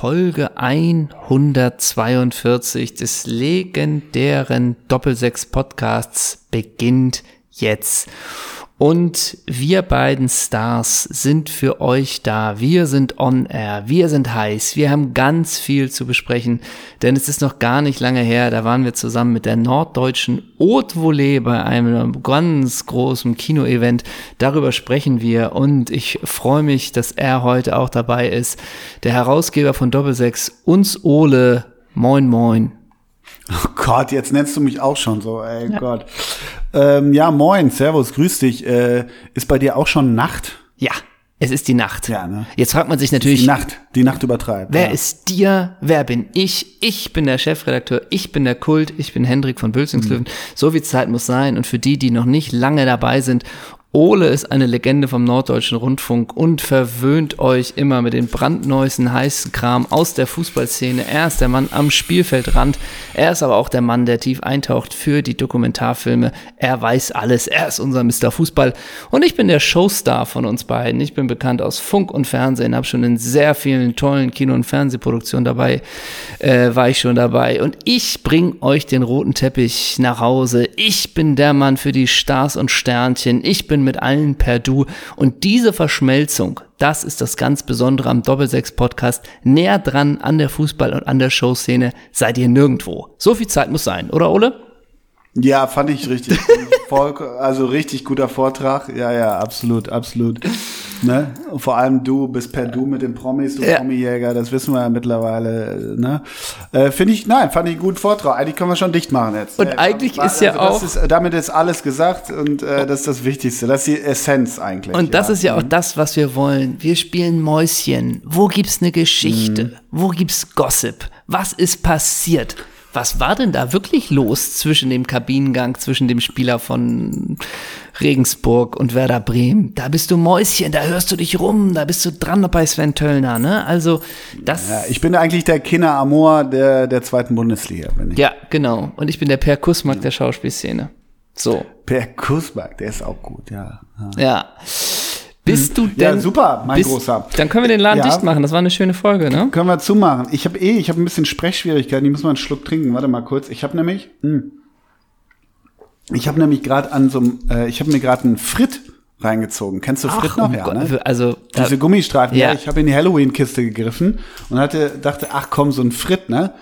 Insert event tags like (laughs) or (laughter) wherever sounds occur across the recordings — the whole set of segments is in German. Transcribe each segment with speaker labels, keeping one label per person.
Speaker 1: Folge 142 des legendären Doppelsechs Podcasts beginnt jetzt. Und wir beiden Stars sind für euch da. Wir sind on air. Wir sind heiß. Wir haben ganz viel zu besprechen, denn es ist noch gar nicht lange her. Da waren wir zusammen mit der norddeutschen Haute Volée bei einem ganz großen Kinoevent. Darüber sprechen wir und ich freue mich, dass er heute auch dabei ist. Der Herausgeber von Doppelsechs, uns Ole. Moin, moin.
Speaker 2: Oh Gott, jetzt nennst du mich auch schon so, ey ja. Gott. Ähm, ja, moin, servus, grüß dich. Äh, ist bei dir auch schon Nacht?
Speaker 1: Ja, es ist die Nacht. Ja, ne? Jetzt fragt man sich natürlich.
Speaker 2: Die Nacht, die Nacht übertreibt.
Speaker 1: Wer ja. ist dir? Wer bin ich? Ich bin der Chefredakteur, ich bin der Kult, ich bin Hendrik von Bülzingslöwen. Mhm. So wie Zeit muss sein. Und für die, die noch nicht lange dabei sind Ole ist eine Legende vom Norddeutschen Rundfunk und verwöhnt euch immer mit den brandneuesten heißen Kram aus der Fußballszene. Er ist der Mann am Spielfeldrand. Er ist aber auch der Mann, der tief eintaucht für die Dokumentarfilme. Er weiß alles. Er ist unser Mr. Fußball. Und ich bin der Showstar von uns beiden. Ich bin bekannt aus Funk und Fernsehen, habe schon in sehr vielen tollen Kino- und Fernsehproduktionen dabei, äh, war ich schon dabei. Und ich bring euch den roten Teppich nach Hause. Ich bin der Mann für die Stars und Sternchen. Ich bin bin mit allen per Du. Und diese Verschmelzung, das ist das ganz Besondere am Doppelsechs-Podcast. Näher dran an der Fußball- und an der Showszene seid ihr nirgendwo. So viel Zeit muss sein, oder Ole?
Speaker 2: Ja, fand ich richtig. Also richtig guter Vortrag. Ja, ja, absolut, absolut. Ne? vor allem du bist per Du mit den Promis, du ja. Promi-Jäger, das wissen wir ja mittlerweile. Ne? Äh, Finde ich, nein, fand ich einen guten Vortrag. Eigentlich können wir schon dicht machen jetzt.
Speaker 1: Und äh, eigentlich war, ist ja also auch.
Speaker 2: Ist, damit ist alles gesagt und äh, das ist das Wichtigste. Das ist die Essenz eigentlich.
Speaker 1: Und das ja. ist ja auch mhm. das, was wir wollen. Wir spielen Mäuschen. Wo gibt's eine Geschichte? Mhm. Wo gibt's Gossip? Was ist passiert? Was war denn da wirklich los zwischen dem Kabinengang, zwischen dem Spieler von Regensburg und Werder Bremen? Da bist du Mäuschen, da hörst du dich rum, da bist du dran bei Sven Töllner, ne? Also, das.
Speaker 2: Ja, ich bin eigentlich der Kinder Amor der, der zweiten Bundesliga, bin ich.
Speaker 1: Ja, genau. Und ich bin der Per Kussmark der Schauspielszene. So.
Speaker 2: Per Kussmark, der ist auch gut, ja.
Speaker 1: Ja. ja. Bist du denn?
Speaker 2: Ja, super, mein bist, Großer.
Speaker 1: Dann können wir den Laden ja. dicht machen. Das war eine schöne Folge, ne?
Speaker 2: Können wir zumachen. Ich habe eh, ich habe ein bisschen Sprechschwierigkeiten. Ich muss mal einen Schluck trinken. Warte mal kurz. Ich habe nämlich, mh, hm. ich habe nämlich gerade an so einem, äh, ich habe mir gerade einen Fritt reingezogen. Kennst du Fritt noch? Ja,
Speaker 1: ne? Also
Speaker 2: diese Gummistreifen. Ja. ja ich habe in die Halloween-Kiste gegriffen und hatte, dachte, ach komm, so ein Fritt, ne?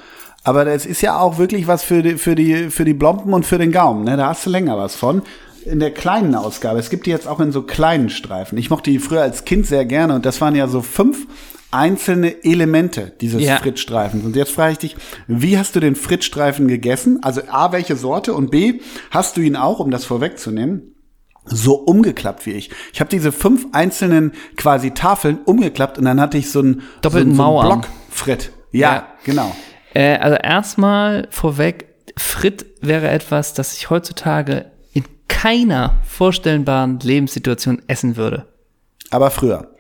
Speaker 2: Aber das ist ja auch wirklich was für die, für die, für die Blompen und für den Gaumen, ne? Da hast du länger was von in der kleinen Ausgabe. Es gibt die jetzt auch in so kleinen Streifen. Ich mochte die früher als Kind sehr gerne und das waren ja so fünf einzelne Elemente dieses ja. Frittstreifens. Und jetzt frage ich dich, wie hast du den Frittstreifen gegessen? Also A, welche Sorte und B, hast du ihn auch, um das vorwegzunehmen, so umgeklappt wie ich. Ich habe diese fünf einzelnen quasi Tafeln umgeklappt und dann hatte ich so einen
Speaker 1: doppelten so, so
Speaker 2: Block Fritt. Ja, ja. genau.
Speaker 1: Äh, also erstmal vorweg, Fritt wäre etwas, das ich heutzutage keiner vorstellbaren Lebenssituation essen würde.
Speaker 2: Aber früher.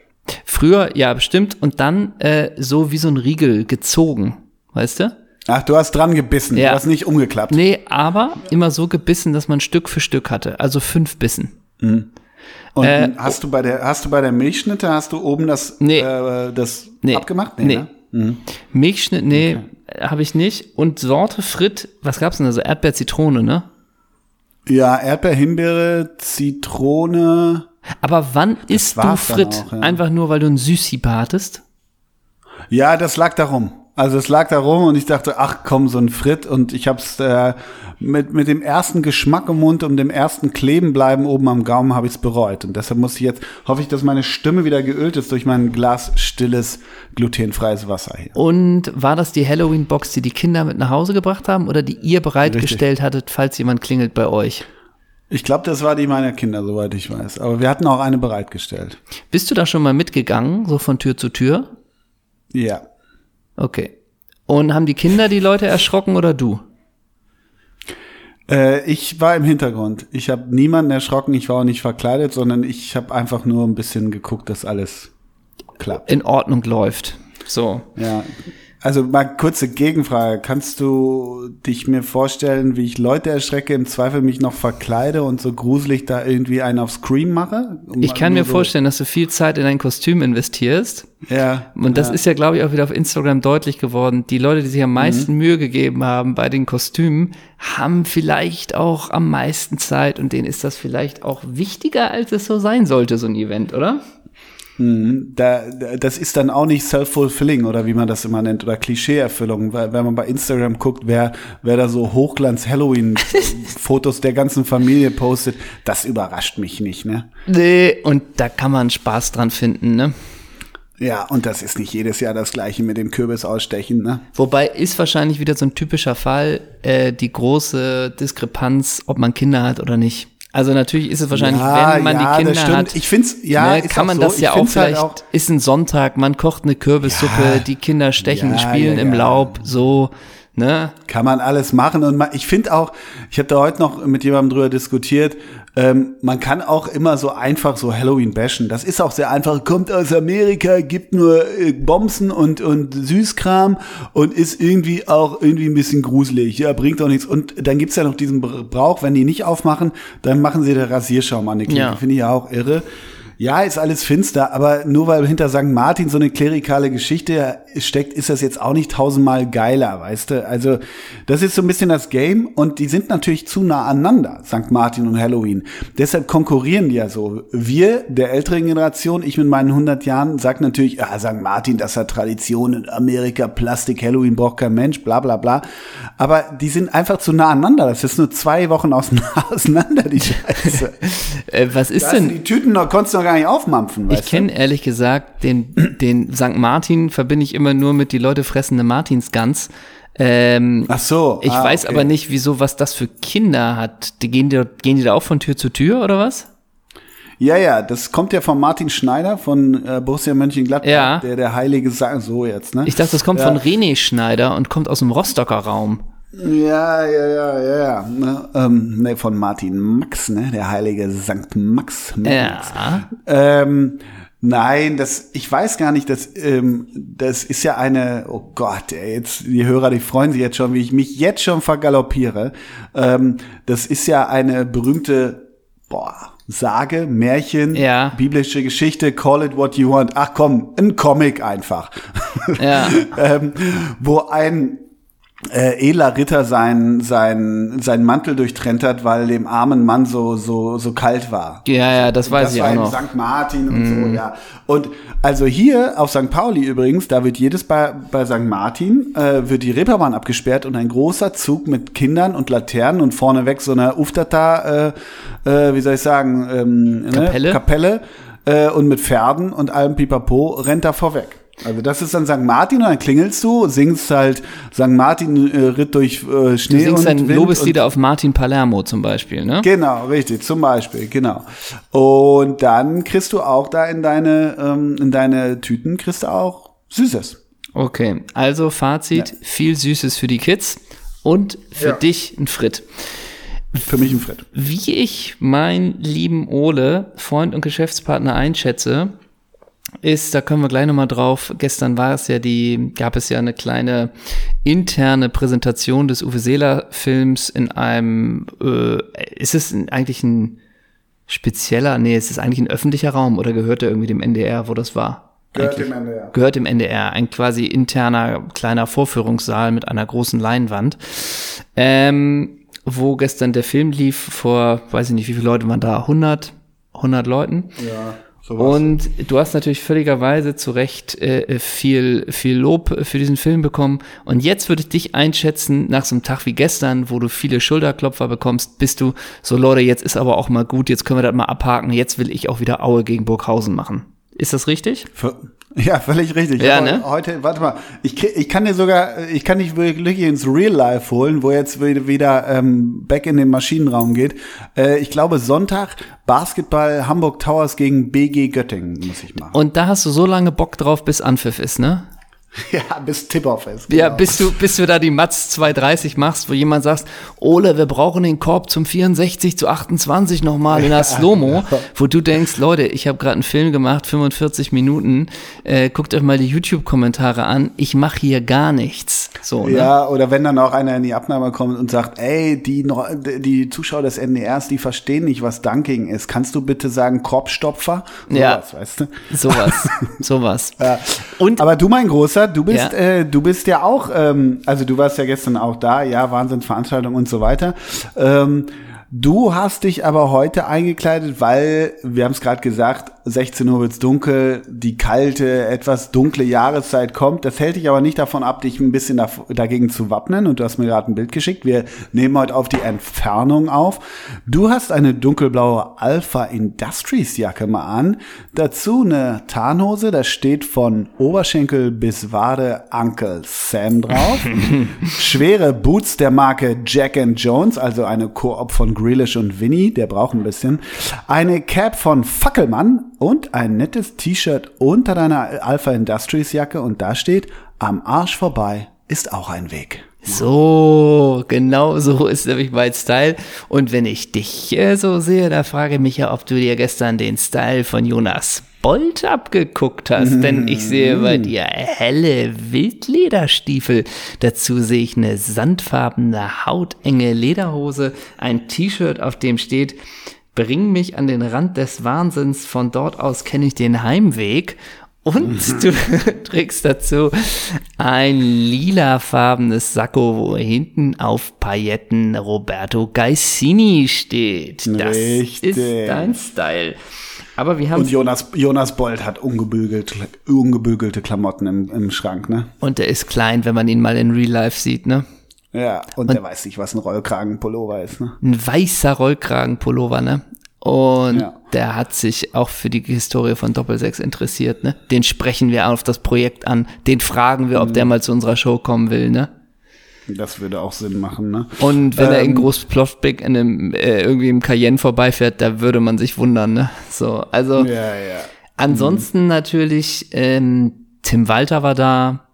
Speaker 1: Früher, ja, bestimmt. Und dann äh, so wie so ein Riegel gezogen, weißt du?
Speaker 2: Ach, du hast dran gebissen, ja. du hast nicht umgeklappt.
Speaker 1: Nee, aber immer so gebissen, dass man Stück für Stück hatte. Also fünf Bissen. Mhm.
Speaker 2: Und äh, hast du bei der hast du bei der Milchschnitte hast du oben das nee, äh, das nee, abgemacht?
Speaker 1: Nee. nee. Ne? Mhm. Milchschnitt, nee, okay. habe ich nicht. Und Sorte Frit, was gab's denn da so Erdbeer Zitrone, ne?
Speaker 2: Ja, Erdbeer, Himbeere, Zitrone.
Speaker 1: Aber wann isst du Frit? Auch, ja. Einfach nur, weil du ein Süßi batest?
Speaker 2: Ja, das lag darum. Also es lag da rum und ich dachte, ach komm, so ein Frit und ich hab's äh, mit mit dem ersten Geschmack im Mund und dem ersten Klebenbleiben oben am Gaumen habe ich's bereut und deshalb muss ich jetzt hoffe ich, dass meine Stimme wieder geölt ist durch mein Glas stilles glutenfreies Wasser hier.
Speaker 1: Und war das die Halloween Box, die die Kinder mit nach Hause gebracht haben oder die ihr bereitgestellt Richtig. hattet, falls jemand klingelt bei euch?
Speaker 2: Ich glaube, das war die meiner Kinder, soweit ich weiß. Aber wir hatten auch eine bereitgestellt.
Speaker 1: Bist du da schon mal mitgegangen, so von Tür zu Tür?
Speaker 2: Ja.
Speaker 1: Okay. Und haben die Kinder die Leute erschrocken oder du?
Speaker 2: Äh, ich war im Hintergrund. Ich habe niemanden erschrocken, ich war auch nicht verkleidet, sondern ich habe einfach nur ein bisschen geguckt, dass alles klappt.
Speaker 1: In Ordnung läuft. So.
Speaker 2: Ja. Also mal kurze Gegenfrage. Kannst du dich mir vorstellen, wie ich Leute erschrecke, im Zweifel mich noch verkleide und so gruselig da irgendwie einen auf Scream mache?
Speaker 1: Um ich kann mir so vorstellen, dass du viel Zeit in dein Kostüm investierst.
Speaker 2: Ja.
Speaker 1: Und das
Speaker 2: ja.
Speaker 1: ist ja, glaube ich, auch wieder auf Instagram deutlich geworden. Die Leute, die sich am meisten mhm. Mühe gegeben haben bei den Kostümen, haben vielleicht auch am meisten Zeit und denen ist das vielleicht auch wichtiger, als es so sein sollte, so ein Event, oder?
Speaker 2: Mhm. Da, das ist dann auch nicht self-fulfilling oder wie man das immer nennt oder Klischeeerfüllung, weil wenn man bei Instagram guckt, wer, wer da so Hochglanz-Halloween-Fotos der ganzen Familie postet, das überrascht mich nicht, ne?
Speaker 1: Nee, und da kann man Spaß dran finden, ne?
Speaker 2: Ja, und das ist nicht jedes Jahr das gleiche mit dem Kürbis ausstechen, ne?
Speaker 1: Wobei ist wahrscheinlich wieder so ein typischer Fall, äh, die große Diskrepanz, ob man Kinder hat oder nicht. Also natürlich ist es wahrscheinlich, ja, wenn man ja, die Kinder hat,
Speaker 2: ich find's, ja,
Speaker 1: ne, kann man so. das ja auch vielleicht, halt auch ist ein Sonntag, man kocht eine Kürbissuppe, ja, die Kinder stechen, spielen im Laub, so, ne?
Speaker 2: Kann man alles machen und man, ich finde auch, ich habe da heute noch mit jemandem drüber diskutiert, ähm, man kann auch immer so einfach so Halloween bashen. Das ist auch sehr einfach. Kommt aus Amerika, gibt nur äh, Bomben und, und Süßkram und ist irgendwie auch irgendwie ein bisschen gruselig. Ja, bringt doch nichts. Und dann gibt's ja noch diesen Brauch, wenn die nicht aufmachen, dann machen sie der Rasierschaum an die Klinke. Ja. Finde ich ja auch irre. Ja, ist alles finster, aber nur weil hinter St. Martin so eine klerikale Geschichte steckt, ist das jetzt auch nicht tausendmal geiler, weißt du? Also, das ist so ein bisschen das Game und die sind natürlich zu nah aneinander, St. Martin und Halloween. Deshalb konkurrieren die ja so. Wir, der älteren Generation, ich mit meinen 100 Jahren, sagt natürlich, ah, St. Martin, das hat Tradition in Amerika, Plastik, Halloween braucht kein Mensch, bla, bla, bla. Aber die sind einfach zu nah aneinander. Das ist nur zwei Wochen (laughs) auseinander, die Scheiße. (laughs)
Speaker 1: äh, was ist denn?
Speaker 2: Die Tüten noch, konntest du noch gar nicht aufmampfen.
Speaker 1: Ich kenne ehrlich gesagt den, (clears throat) den St. Martin verbinde ich immer nur mit die Leute fressende Martinsgans. Ähm,
Speaker 2: Ach so.
Speaker 1: Ich ah, weiß okay. aber nicht, wieso, was das für Kinder hat. Die gehen, die, gehen die da auch von Tür zu Tür oder was?
Speaker 2: Ja, ja, das kommt ja von Martin Schneider von äh, Borussia Mönchengladbach,
Speaker 1: ja.
Speaker 2: der der heilige Sang so jetzt, ne?
Speaker 1: Ich dachte, das kommt ja. von René Schneider und kommt aus dem Rostocker Raum.
Speaker 2: Ja, ja, ja, ja, ja. Ne, ähm, ne, von Martin Max, ne? Der heilige Sankt Max.
Speaker 1: Max. Ja.
Speaker 2: Ähm, nein, das, ich weiß gar nicht, das, ähm, das ist ja eine, oh Gott, ey, jetzt, die Hörer, die freuen sich jetzt schon, wie ich mich jetzt schon vergaloppiere. Ähm, das ist ja eine berühmte, boah, Sage, Märchen,
Speaker 1: ja.
Speaker 2: biblische Geschichte, call it what you want. Ach komm, ein Comic einfach.
Speaker 1: Ja. (laughs)
Speaker 2: ähm, wo ein äh, edler Ritter sein, sein, sein Mantel durchtrennt hat, weil dem armen Mann so, so, so kalt war.
Speaker 1: Ja, ja, das weiß das ich auch noch.
Speaker 2: St. Martin und mm. so, mhm. ja. Und also hier auf St. Pauli übrigens, da wird jedes bei, bei St. Martin, äh, wird die Reeperbahn abgesperrt und ein großer Zug mit Kindern und Laternen und vorneweg so eine Uftata, äh, äh, wie soll ich sagen, ähm,
Speaker 1: ne, Kapelle,
Speaker 2: ne? Kapelle äh, und mit Pferden und allem Pipapo rennt da vorweg. Also das ist dann St. Martin und dann klingelst du, singst halt St. Martin äh, ritt durch äh, Schnee
Speaker 1: du singst
Speaker 2: und
Speaker 1: ein Lobeslieder auf Martin Palermo zum Beispiel, ne?
Speaker 2: Genau, richtig, zum Beispiel, genau. Und dann kriegst du auch da in deine ähm, in deine Tüten kriegst du auch Süßes.
Speaker 1: Okay, also Fazit: ja. viel Süßes für die Kids und für ja. dich ein Fritt.
Speaker 2: Für mich ein Fritt.
Speaker 1: Wie ich meinen lieben Ole, Freund und Geschäftspartner einschätze, ist, da kommen wir gleich nochmal drauf. Gestern war es ja die, gab es ja eine kleine interne Präsentation des Uwe Seeler Films in einem, äh, ist es eigentlich ein spezieller, nee, ist es eigentlich ein öffentlicher Raum oder gehört er irgendwie dem NDR, wo das war?
Speaker 2: Gehört eigentlich, dem NDR.
Speaker 1: Gehört dem NDR. Ein quasi interner kleiner Vorführungssaal mit einer großen Leinwand. Ähm, wo gestern der Film lief vor, weiß ich nicht, wie viele Leute waren da? 100? 100 Leuten?
Speaker 2: Ja.
Speaker 1: Sowas. Und du hast natürlich völligerweise zu Recht äh, viel, viel Lob für diesen Film bekommen. Und jetzt würde ich dich einschätzen, nach so einem Tag wie gestern, wo du viele Schulterklopfer bekommst, bist du so, Leute, jetzt ist aber auch mal gut, jetzt können wir das mal abhaken, jetzt will ich auch wieder Aue gegen Burghausen machen. Ist das richtig?
Speaker 2: Für, (laughs) ja, völlig richtig.
Speaker 1: Ja, ne?
Speaker 2: Heute, warte mal, ich, ich kann dir sogar, ich kann dich wirklich ins Real Life holen, wo jetzt wieder ähm, back in den Maschinenraum geht. Äh, ich glaube Sonntag Basketball Hamburg Towers gegen BG Göttingen muss ich machen.
Speaker 1: Und da hast du so lange Bock drauf, bis Anpfiff ist, ne? (laughs)
Speaker 2: Ja, bis Tip-Off ist.
Speaker 1: Genau. Ja, bis du, bis du da die Mats 230 machst, wo jemand sagt, Ole, wir brauchen den Korb zum 64 zu 28 nochmal in der (laughs) Slow-Mo, wo du denkst, Leute, ich habe gerade einen Film gemacht, 45 Minuten, äh, guckt euch mal die YouTube-Kommentare an, ich mache hier gar nichts. So,
Speaker 2: ne? Ja, oder wenn dann auch einer in die Abnahme kommt und sagt, ey, die, die Zuschauer des NDRs, die verstehen nicht, was Dunking ist. Kannst du bitte sagen Korbstopfer?
Speaker 1: So ja, was, weißt du? Sowas, (laughs) sowas.
Speaker 2: Ja. Und, Aber du, mein Großer, du bist, ja. äh, du bist ja auch, ähm, also du warst ja gestern auch da, ja, Wahnsinnsveranstaltung und so weiter. Ähm, Du hast dich aber heute eingekleidet, weil, wir haben es gerade gesagt, 16 Uhr wird's dunkel, die kalte, etwas dunkle Jahreszeit kommt. Das hält dich aber nicht davon ab, dich ein bisschen dagegen zu wappnen. Und du hast mir gerade ein Bild geschickt. Wir nehmen heute auf die Entfernung auf. Du hast eine dunkelblaue Alpha Industries Jacke mal an. Dazu eine Tarnhose, da steht von Oberschenkel bis Wade Uncle Sam drauf. (laughs) Schwere Boots der Marke Jack and Jones, also eine Koop von Grealish und Winnie, der braucht ein bisschen. Eine Cap von Fackelmann und ein nettes T-Shirt unter deiner Alpha Industries Jacke und da steht, am Arsch vorbei ist auch ein Weg.
Speaker 1: So, genau so ist nämlich mein Style. Und wenn ich dich äh, so sehe, da frage ich mich ja, ob du dir gestern den Style von Jonas Bolt abgeguckt hast, mm. denn ich sehe bei dir helle Wildlederstiefel. Dazu sehe ich eine sandfarbene, hautenge Lederhose, ein T-Shirt, auf dem steht, bring mich an den Rand des Wahnsinns, von dort aus kenne ich den Heimweg. Und mhm. du (laughs) trägst dazu ein lilafarbenes Sakko, wo hinten auf Pailletten Roberto Gaisini steht. Das Richtig. ist dein Style.
Speaker 2: Aber wir haben. Und Jonas, Jonas Bold hat ungebügelt, ungebügelte Klamotten im, im Schrank, ne?
Speaker 1: Und der ist klein, wenn man ihn mal in Real Life sieht, ne?
Speaker 2: Ja, und, und der weiß nicht, was ein Rollkragenpullover ist, ne?
Speaker 1: Ein weißer Rollkragenpullover, ne? Und ja. der hat sich auch für die Historie von Doppelsechs interessiert, ne? Den sprechen wir auf das Projekt an. Den fragen wir, ob mhm. der mal zu unserer Show kommen will, ne?
Speaker 2: Das würde auch Sinn machen, ne?
Speaker 1: Und wenn ähm, er in ähm, Großploffbeck in einem, äh, irgendwie im Cayenne vorbeifährt, da würde man sich wundern, ne? So, also. Ja, ja. Ansonsten mhm. natürlich, ähm, Tim Walter war da.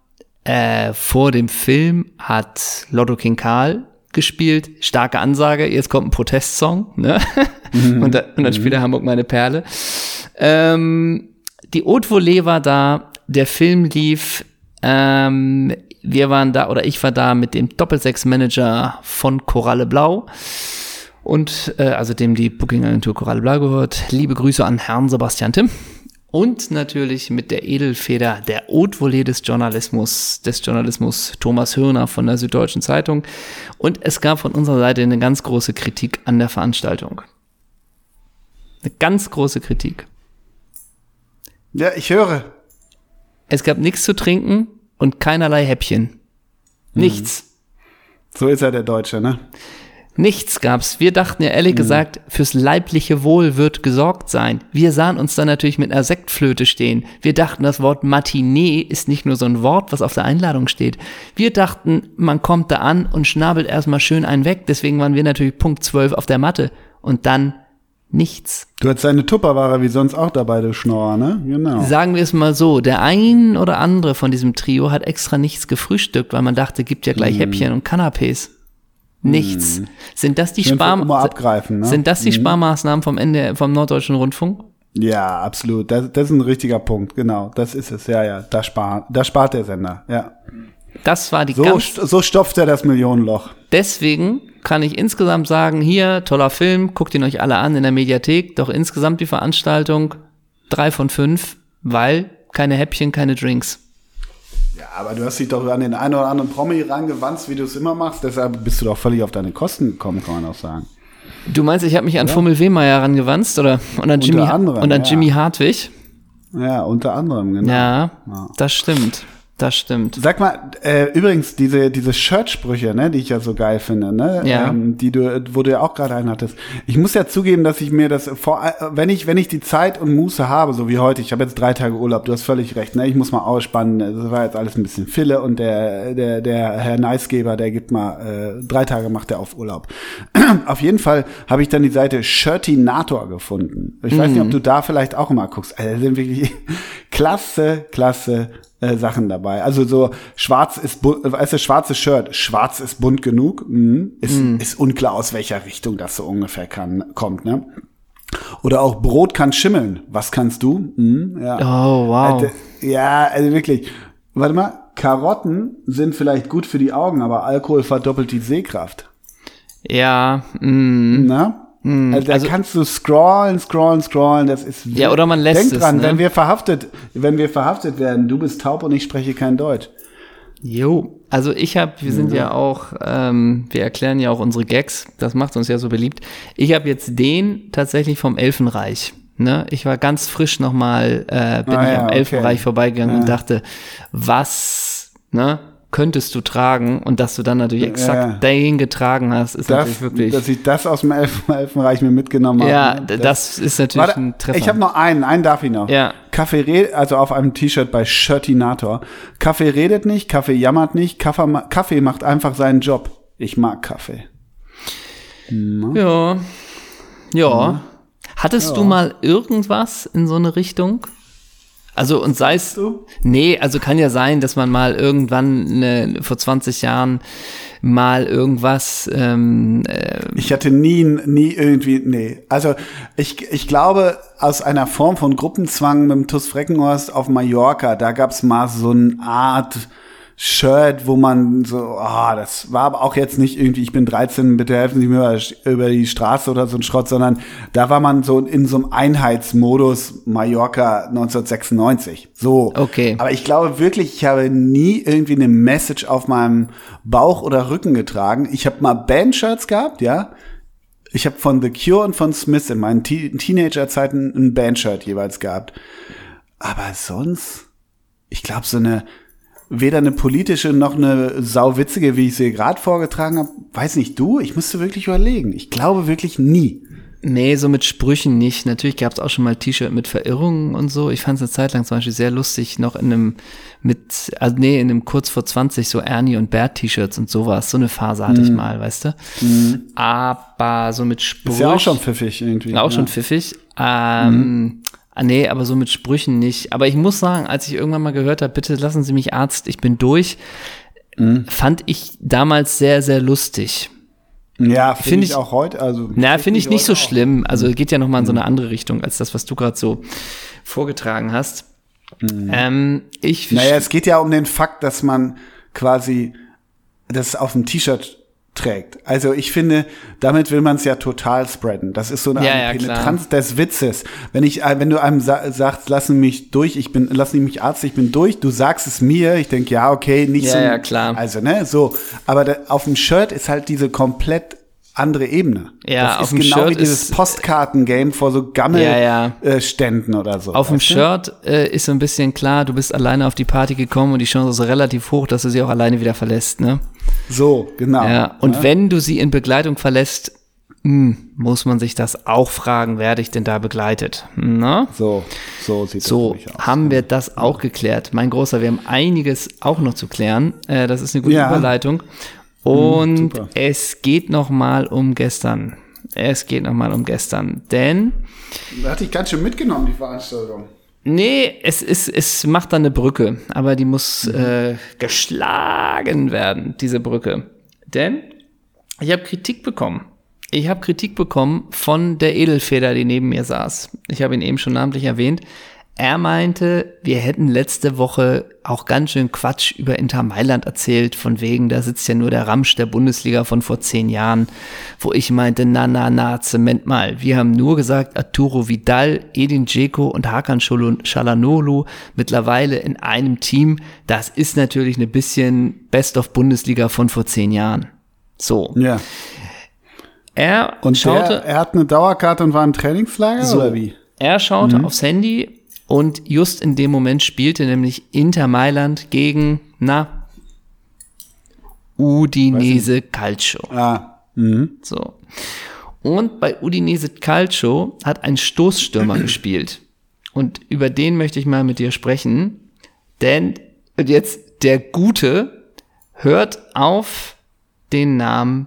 Speaker 1: Äh, vor dem Film hat Lotto King Karl gespielt. Starke Ansage, jetzt kommt ein Protestsong, ne? Mhm. (laughs) und, da, und dann spielt er Hamburg meine Perle. Ähm, die Haute Volée war da, der Film lief, ähm, wir waren da oder ich war da mit dem Doppelsechs-Manager von Koralle Blau und äh, also dem die Booking-Agentur Koralle Blau gehört. Liebe Grüße an Herrn Sebastian Tim. Und natürlich mit der Edelfeder der Haute Volée des Journalismus, des Journalismus Thomas Hörner von der Süddeutschen Zeitung. Und es gab von unserer Seite eine ganz große Kritik an der Veranstaltung. Eine ganz große Kritik.
Speaker 2: Ja, ich höre.
Speaker 1: Es gab nichts zu trinken, und keinerlei Häppchen. Nichts.
Speaker 2: So ist er der Deutsche, ne?
Speaker 1: Nichts gab's. Wir dachten ja ehrlich mhm. gesagt, fürs leibliche Wohl wird gesorgt sein. Wir sahen uns dann natürlich mit einer Sektflöte stehen. Wir dachten, das Wort Matinee ist nicht nur so ein Wort, was auf der Einladung steht. Wir dachten, man kommt da an und schnabelt erstmal schön einen weg. Deswegen waren wir natürlich Punkt 12 auf der Matte. Und dann nichts.
Speaker 2: Du hast deine Tupperware wie sonst auch dabei, du Schnorrer, ne?
Speaker 1: Genau. Sagen wir es mal so, der ein oder andere von diesem Trio hat extra nichts gefrühstückt, weil man dachte, gibt ja gleich mm. Häppchen und Canapés. Nichts. Mm. Sind das die Spar
Speaker 2: ne?
Speaker 1: Sind das die mm. Sparmaßnahmen vom Ende vom Norddeutschen Rundfunk?
Speaker 2: Ja, absolut. Das, das ist ein richtiger Punkt. Genau, das ist es. Ja, ja. Da spart, da spart der Sender. Ja.
Speaker 1: Das war die
Speaker 2: so, ganz so stopft er das Millionenloch.
Speaker 1: Deswegen kann ich insgesamt sagen, hier, toller Film, guckt ihn euch alle an in der Mediathek, doch insgesamt die Veranstaltung drei von fünf, weil keine Häppchen, keine Drinks.
Speaker 2: Ja, aber du hast dich doch an den einen oder anderen Promi rangewanzt, wie du es immer machst, deshalb bist du doch völlig auf deine Kosten gekommen, kann man auch sagen.
Speaker 1: Du meinst, ich habe mich an ja. Fummel Wehmeier rangewanzt oder und an Jimmy, anderem, und an ja. Jimmy Hartwig?
Speaker 2: Ja, unter anderem, genau.
Speaker 1: Ja, ja. das stimmt. Das stimmt.
Speaker 2: Sag mal, äh, übrigens, diese, diese Shirt-Sprüche, ne, die ich ja so geil finde, ne, ja. ähm, die du, wo du ja auch gerade einen hattest. Ich muss ja zugeben, dass ich mir das vor, äh, wenn ich, wenn ich die Zeit und Muße habe, so wie heute, ich habe jetzt drei Tage Urlaub, du hast völlig recht, ne, ich muss mal ausspannen, das war jetzt alles ein bisschen Fille und der, der, der Herr Neisgeber, der gibt mal, äh, drei Tage macht er auf Urlaub. (clears throat) auf jeden Fall habe ich dann die Seite Shirtinator gefunden. Ich mhm. weiß nicht, ob mhm. du da vielleicht auch immer guckst. Also, sind wirklich (laughs) klasse, klasse äh, Sachen dabei. Also so schwarz ist bunt, weißt du, schwarzes Shirt, schwarz ist bunt genug, mhm. Ist, mhm. ist unklar aus welcher Richtung das so ungefähr kann, kommt, ne? Oder auch Brot kann schimmeln. Was kannst du? Mhm,
Speaker 1: ja. Oh, wow.
Speaker 2: Äh, ja, also wirklich. Warte mal, Karotten sind vielleicht gut für die Augen, aber Alkohol verdoppelt die Sehkraft.
Speaker 1: Ja, mh.
Speaker 2: Na? Hm, also da also, kannst du scrollen, scrollen, scrollen. Das ist
Speaker 1: ja oder man lässt
Speaker 2: Denk dran,
Speaker 1: es, ne?
Speaker 2: wenn wir verhaftet, wenn wir verhaftet werden, du bist taub und ich spreche kein Deutsch.
Speaker 1: Jo, also ich habe, wir sind ja. ja auch, ähm, wir erklären ja auch unsere Gags. Das macht uns ja so beliebt. Ich habe jetzt den tatsächlich vom Elfenreich. Ne? Ich war ganz frisch nochmal, äh, bin ah, ich ja, am Elfenreich okay. vorbeigegangen ja. und dachte, was, ne? Könntest du tragen und dass du dann natürlich exakt ja, den getragen hast, ist
Speaker 2: das,
Speaker 1: natürlich wirklich.
Speaker 2: Dass ich das aus dem Elfen (laughs) Elfenreich mir mitgenommen habe.
Speaker 1: Ja, ne? das, das, ist natürlich warte, ein Treffer.
Speaker 2: Ich habe noch einen, einen darf ich noch.
Speaker 1: Ja.
Speaker 2: Kaffee redet, also auf einem T-Shirt bei Shirtinator. Kaffee redet nicht, Kaffee jammert nicht, Kaffee, Kaffee macht einfach seinen Job. Ich mag Kaffee.
Speaker 1: Na? Ja. Ja. Na? Hattest ja. du mal irgendwas in so eine Richtung? Also und sei es, nee, also kann ja sein, dass man mal irgendwann ne, vor 20 Jahren mal irgendwas. Ähm,
Speaker 2: äh, ich hatte nie, nie irgendwie, nee. Also ich, ich glaube, aus einer Form von Gruppenzwang mit dem TUS Freckenhorst auf Mallorca, da gab's mal so eine Art Shirt, wo man so, ah, oh, das war aber auch jetzt nicht irgendwie, ich bin 13, bitte helfen Sie mir über die Straße oder so ein Schrott, sondern da war man so in so einem Einheitsmodus Mallorca 1996. So.
Speaker 1: Okay.
Speaker 2: Aber ich glaube wirklich, ich habe nie irgendwie eine Message auf meinem Bauch oder Rücken getragen. Ich habe mal Bandshirts gehabt, ja. Ich habe von The Cure und von Smith in meinen Te Teenagerzeiten ein Bandshirt jeweils gehabt. Aber sonst, ich glaube, so eine weder eine politische noch eine sauwitzige, wie ich sie gerade vorgetragen habe. Weiß nicht, du? Ich musste wirklich überlegen. Ich glaube wirklich nie.
Speaker 1: Nee, so mit Sprüchen nicht. Natürlich gab es auch schon mal T-Shirt mit Verirrungen und so. Ich fand es eine Zeit lang zum Beispiel sehr lustig, noch in einem mit, also nee, in einem kurz vor 20 so Ernie und Bert T-Shirts und sowas. So eine Phase hatte mhm. ich mal, weißt du. Mhm. Aber so mit Sprüchen. Ist
Speaker 2: ja auch schon pfiffig irgendwie.
Speaker 1: Auch ja. schon pfiffig. Ähm, mhm. Ah, nee, aber so mit Sprüchen nicht. Aber ich muss sagen, als ich irgendwann mal gehört habe, bitte lassen Sie mich Arzt, ich bin durch, mhm. fand ich damals sehr, sehr lustig.
Speaker 2: Ja, finde find ich, ich, auch heute. Also
Speaker 1: na, finde ich nicht so schlimm. Also geht ja noch mal in so eine mhm. andere Richtung als das, was du gerade so vorgetragen hast.
Speaker 2: Mhm. Ähm, ich naja, es geht ja um den Fakt, dass man quasi das auf dem T-Shirt trägt. Also ich finde, damit will man es ja total spreaden. Das ist so eine,
Speaker 1: ja, ja,
Speaker 2: Penetranz klar. des Witzes. Wenn ich, äh, wenn du einem sa sagst, lassen mich durch, ich bin, lassen mich Arzt, ich bin durch, du sagst es mir, ich denke, ja, okay, nicht
Speaker 1: ja,
Speaker 2: so.
Speaker 1: Ja, klar.
Speaker 2: Also, ne, so. Aber da, auf dem Shirt ist halt diese komplett andere Ebene.
Speaker 1: Ja,
Speaker 2: das ist genau Shirt wie dieses Postkarten-Game vor so Gammelständen ja, ja. oder so.
Speaker 1: Auf dem Shirt äh, ist so ein bisschen klar, du bist alleine auf die Party gekommen und die Chance ist relativ hoch, dass du sie auch alleine wieder verlässt, ne?
Speaker 2: So, genau.
Speaker 1: Ja, und ja. wenn du sie in Begleitung verlässt, mh, hm, muss man sich das auch fragen, werde ich denn da begleitet? Na?
Speaker 2: So, so sieht
Speaker 1: so, das aus. haben wir das auch geklärt. Mein Großer, wir haben einiges auch noch zu klären. Äh, das ist eine gute Überleitung. Mhm, Und mhm, es geht noch mal um gestern. Es geht noch mal um gestern, denn
Speaker 2: da hatte ich ganz schön mitgenommen die Veranstaltung.
Speaker 1: Nee, es ist es macht dann eine Brücke, aber die muss mhm. äh, geschlagen werden, diese Brücke. Denn ich habe Kritik bekommen. Ich habe Kritik bekommen von der Edelfeder, die neben mir saß. Ich habe ihn eben schon namentlich erwähnt. Er meinte, wir hätten letzte Woche auch ganz schön Quatsch über Inter Mailand erzählt, von wegen, da sitzt ja nur der Ramsch der Bundesliga von vor zehn Jahren, wo ich meinte, na, na, na, zement mal. Wir haben nur gesagt, Arturo Vidal, Edin Dzeko und Hakan Shalanolu mittlerweile in einem Team. Das ist natürlich eine bisschen Best of Bundesliga von vor zehn Jahren. So.
Speaker 2: Ja.
Speaker 1: Er
Speaker 2: und schaute. Der, er hat eine Dauerkarte und war im Trainingslager so, oder wie?
Speaker 1: Er schaute mhm. aufs Handy und just in dem Moment spielte nämlich Inter Mailand gegen, na, Udinese Calcio.
Speaker 2: Ah. Mhm.
Speaker 1: So. Und bei Udinese Calcio hat ein Stoßstürmer (clears throat) gespielt. Und über den möchte ich mal mit dir sprechen. Denn, und jetzt der Gute hört auf den Namen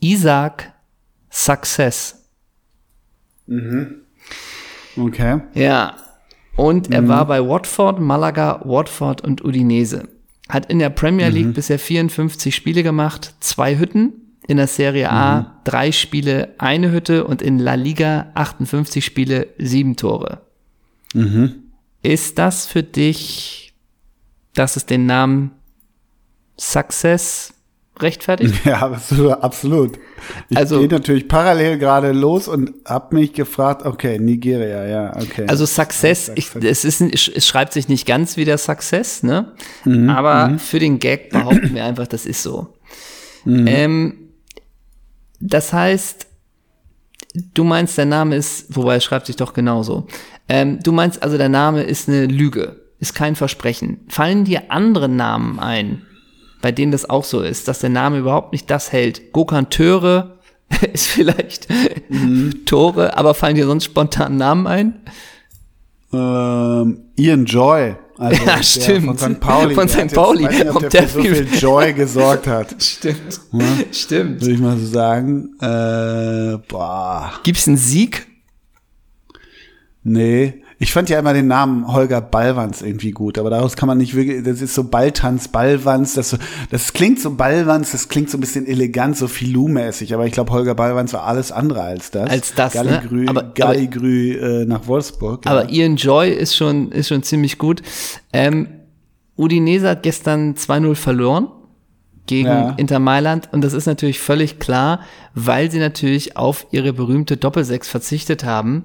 Speaker 1: Isaac Success.
Speaker 2: Mhm. Okay.
Speaker 1: Ja. Und er war bei Watford, Malaga, Watford und Udinese. Hat in der Premier League bisher 54 Spiele gemacht, zwei Hütten. In der Serie A drei Spiele, eine Hütte und in La Liga 58 Spiele, sieben Tore. Ist das für dich, dass es den Namen Success rechtfertigt? (laughs)
Speaker 2: Ja, absolut. absolut. Ich
Speaker 1: Also-
Speaker 2: gehe natürlich parallel gerade los und hab mich gefragt, okay, Nigeria, ja, okay.
Speaker 1: Also Success, ich, es, ist, es schreibt sich nicht ganz wie der Success, ne? Aber für den Gag behaupten wir einfach, das ist so. Ähm, das heißt, du meinst, der Name ist, wobei es schreibt sich doch genauso. Ähm, du meinst also, der Name ist eine Lüge, ist kein Versprechen. Fallen dir andere Namen ein, bei denen das auch so ist, dass der Name überhaupt nicht das hält? Gokan Töre (laughs) ist vielleicht Tore, aber fallen dir sonst spontan Namen ein?
Speaker 2: ähm, Ian Joy. Also
Speaker 1: Ja, stimmt.
Speaker 2: Von St. Pauli.
Speaker 1: Von
Speaker 2: der
Speaker 1: St.
Speaker 2: jetzt-
Speaker 1: Pauli.
Speaker 2: weiß nicht, ob
Speaker 1: Ob
Speaker 2: der,
Speaker 1: der
Speaker 2: für so
Speaker 1: viel-
Speaker 2: Joy gesorgt hat. (laughs)
Speaker 1: Stimmt. Stimmt.
Speaker 2: Würde ich mal so sagen. Äh, boah.
Speaker 1: Gibt's einen Sieg?
Speaker 2: Nee. Ich fand ja immer den Namen Holger Ballwanz irgendwie gut, aber daraus kann man nicht wirklich, das ist so Balltanz, Ballwanz, das, so, das klingt so Ballwanz, das klingt so ein bisschen elegant, so Filou-mäßig, aber ich glaube, Holger Ballwanz war alles andere als das.
Speaker 1: Als das, ne?
Speaker 2: Galligrü,
Speaker 1: Aber-
Speaker 2: Galligrü äh, nach Wolfsburg.
Speaker 1: Aber Ian Joy ist schon, ist schon ziemlich gut. Ähm, Udinese hat gestern 2-0 verloren gegen
Speaker 2: Ja.
Speaker 1: Inter Mailand und das ist natürlich völlig klar, weil sie natürlich auf ihre berühmte Doppelsechs verzichtet haben.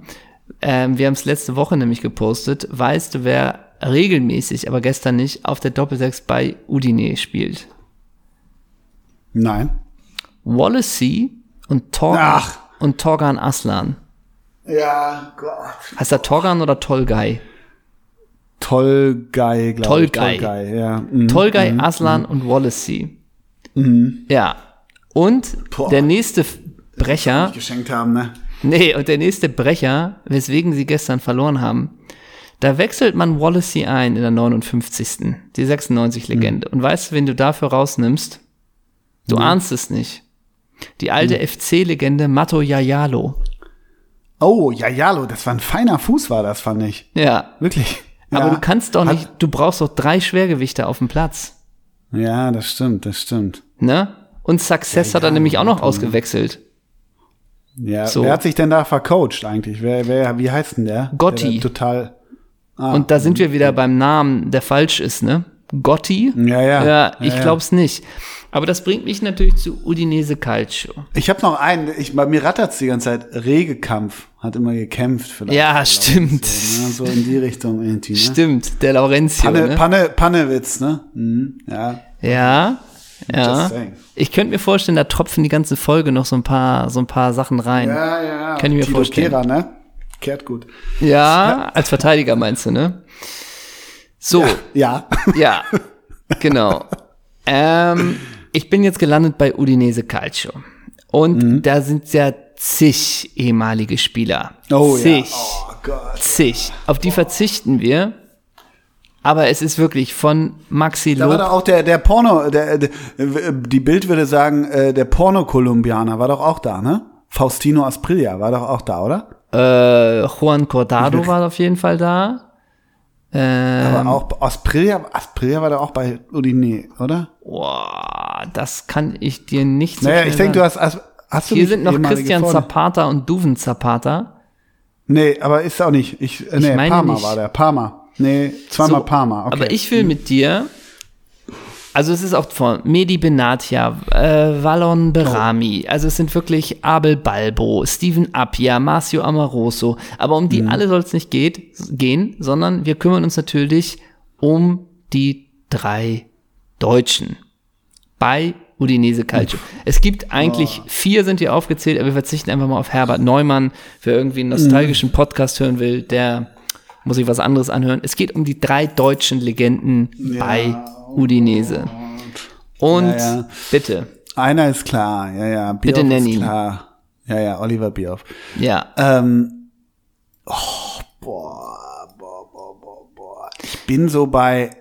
Speaker 1: Ähm, wir haben es letzte Woche nämlich gepostet. Weißt du, wer regelmäßig, aber gestern nicht, auf der Doppelsechs bei Udine spielt?
Speaker 2: Nein.
Speaker 1: Wallacey und Torgan,
Speaker 2: Ach.
Speaker 1: und Torgan Aslan.
Speaker 2: Ja, Gott.
Speaker 1: Heißt er Torgan oder Tolgay?
Speaker 2: Tolgei, glaube ich.
Speaker 1: Tolgei,
Speaker 2: ja. Mhm.
Speaker 1: Tolgay, Aslan und Wallacey. Ja. Und
Speaker 2: Boah.
Speaker 1: der nächste Brecher,
Speaker 2: Geschenkt haben, ne?
Speaker 1: Nee, und der nächste Brecher, weswegen sie gestern verloren haben, da wechselt man Wallacey ein in der 59. Die 96-Legende. Und weißt du, wen du dafür rausnimmst? Du ahnst es nicht. Die alte FC-Legende Matto Yayalo.
Speaker 2: Oh, ja, Jalo, das war ein feiner Fuß, war das, fand ich.
Speaker 1: Ja.
Speaker 2: Wirklich.
Speaker 1: Aber
Speaker 2: ja.
Speaker 1: du kannst doch nicht, du brauchst doch drei Schwergewichte auf dem Platz.
Speaker 2: Ja, das stimmt, das stimmt.
Speaker 1: Ne? Und Success hat er nämlich auch noch ausgewechselt.
Speaker 2: Ja,
Speaker 1: So.
Speaker 2: wer hat sich denn da vercoacht eigentlich? Wer, wer, wie heißt denn der?
Speaker 1: Gotti.
Speaker 2: Der total. Ah,
Speaker 1: Und da sind wir wieder beim Namen, der falsch ist, ne? Gotti?
Speaker 2: Ja, ja.
Speaker 1: Ja, ich
Speaker 2: Ja, ja.
Speaker 1: glaub's nicht. Aber das bringt mich natürlich zu Udinese Calcio.
Speaker 2: Ich habe noch einen, ich, bei mir rattert's die ganze Zeit. Regekampf. Hat immer gekämpft. Vielleicht.
Speaker 1: Ja, stimmt.
Speaker 2: So, ne? so in die Richtung irgendwie. Ne?
Speaker 1: Stimmt, der Laurentio,
Speaker 2: Panne,
Speaker 1: ne?
Speaker 2: Panne, Pannewitz, ne? Mhm, ja.
Speaker 1: Ja, ja. Ich könnte mir vorstellen, da tropfen die ganze Folge noch so ein paar, so ein paar Sachen rein. Ja,
Speaker 2: Ja, ja.
Speaker 1: Kann ich mir
Speaker 2: Tito
Speaker 1: vorstellen.
Speaker 2: Kehrer, ne? Kehrt gut.
Speaker 1: als Verteidiger meinst du, ne? So,
Speaker 2: Ja.
Speaker 1: Ja, genau. ähm, ich bin jetzt gelandet bei Udinese Calcio. Und
Speaker 2: Mhm.
Speaker 1: da sind ja zig ehemalige Spieler.
Speaker 2: Oh
Speaker 1: zig.
Speaker 2: ja. Oh Gott.
Speaker 1: Zig. Auf die verzichten wir. Aber es ist wirklich von Maxi
Speaker 2: Da war
Speaker 1: Lob.
Speaker 2: doch auch der, der Porno, der, der, die Bild würde sagen, äh, der Porno-Kolumbianer war doch auch da, ne? Faustino Asprilla war doch auch da, oder?
Speaker 1: Äh, Juan Cordado war auf jeden Fall da. Ähm,
Speaker 2: Aber auch Asprilla, Asprilla war doch auch bei Udine, oder?
Speaker 1: boah, das kann ich dir nicht so
Speaker 2: Naja, ich denke, du
Speaker 1: sagen.
Speaker 2: hast, hast, hast du
Speaker 1: Hier sind noch Christian
Speaker 2: vorne?
Speaker 1: Zapata und Duven Zapata.
Speaker 2: Nee, aber ist auch nicht. Ich, äh, nee,
Speaker 1: meine
Speaker 2: Parma
Speaker 1: nicht.
Speaker 2: war der. Parma. Nee, zweimal
Speaker 1: So,
Speaker 2: Parma. Okay.
Speaker 1: Aber ich will mit dir, also es ist auch von Medi Benatia, äh, Wallon Berami, also es sind wirklich Abel Balbo, Steven Appia, Marcio Amoroso, aber um
Speaker 2: Mhm.
Speaker 1: die alle soll es nicht geht, gehen, sondern wir kümmern uns natürlich um die drei Deutschen bei Udinese Calcio. Es gibt eigentlich vier sind hier aufgezählt, aber wir verzichten einfach mal auf Herbert Neumann, wer irgendwie einen nostalgischen
Speaker 2: Mhm.
Speaker 1: Podcast hören will, der muss sich was anderes anhören. Es geht um die drei deutschen Legenden bei Udinese. Und
Speaker 2: Ja, ja.
Speaker 1: bitte,
Speaker 2: Einer ist klar. Ja, ja. Bioff
Speaker 1: Bitte nenn
Speaker 2: ist
Speaker 1: ihn.
Speaker 2: klar. Ja, ja, Oliver Bioff.
Speaker 1: ja,
Speaker 2: Ähm, oh, boah, boah, boah, boah, boah. Ich bin so bei.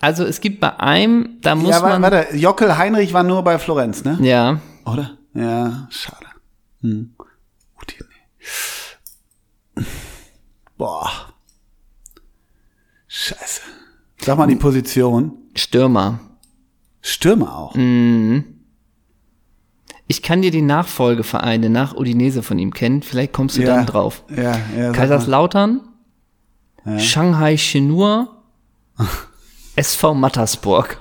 Speaker 1: also es gibt bei einem, da muss
Speaker 2: ja, wa-
Speaker 1: man,
Speaker 2: warte, Jockel Heinrich war nur bei Florenz, ne?
Speaker 1: ja,
Speaker 2: Oder? Ja, schade. Hm. Udine. Boah. Scheiße. Sag mal die Position.
Speaker 1: Stürmer.
Speaker 2: Stürmer auch.
Speaker 1: Ich kann dir die Nachfolgevereine nach Udinese von ihm kennen. Vielleicht kommst du
Speaker 2: Ja.
Speaker 1: dann drauf.
Speaker 2: Ja, ja.
Speaker 1: Kaiserslautern, Shanghai Shenhua, (laughs) SV Mattersburg.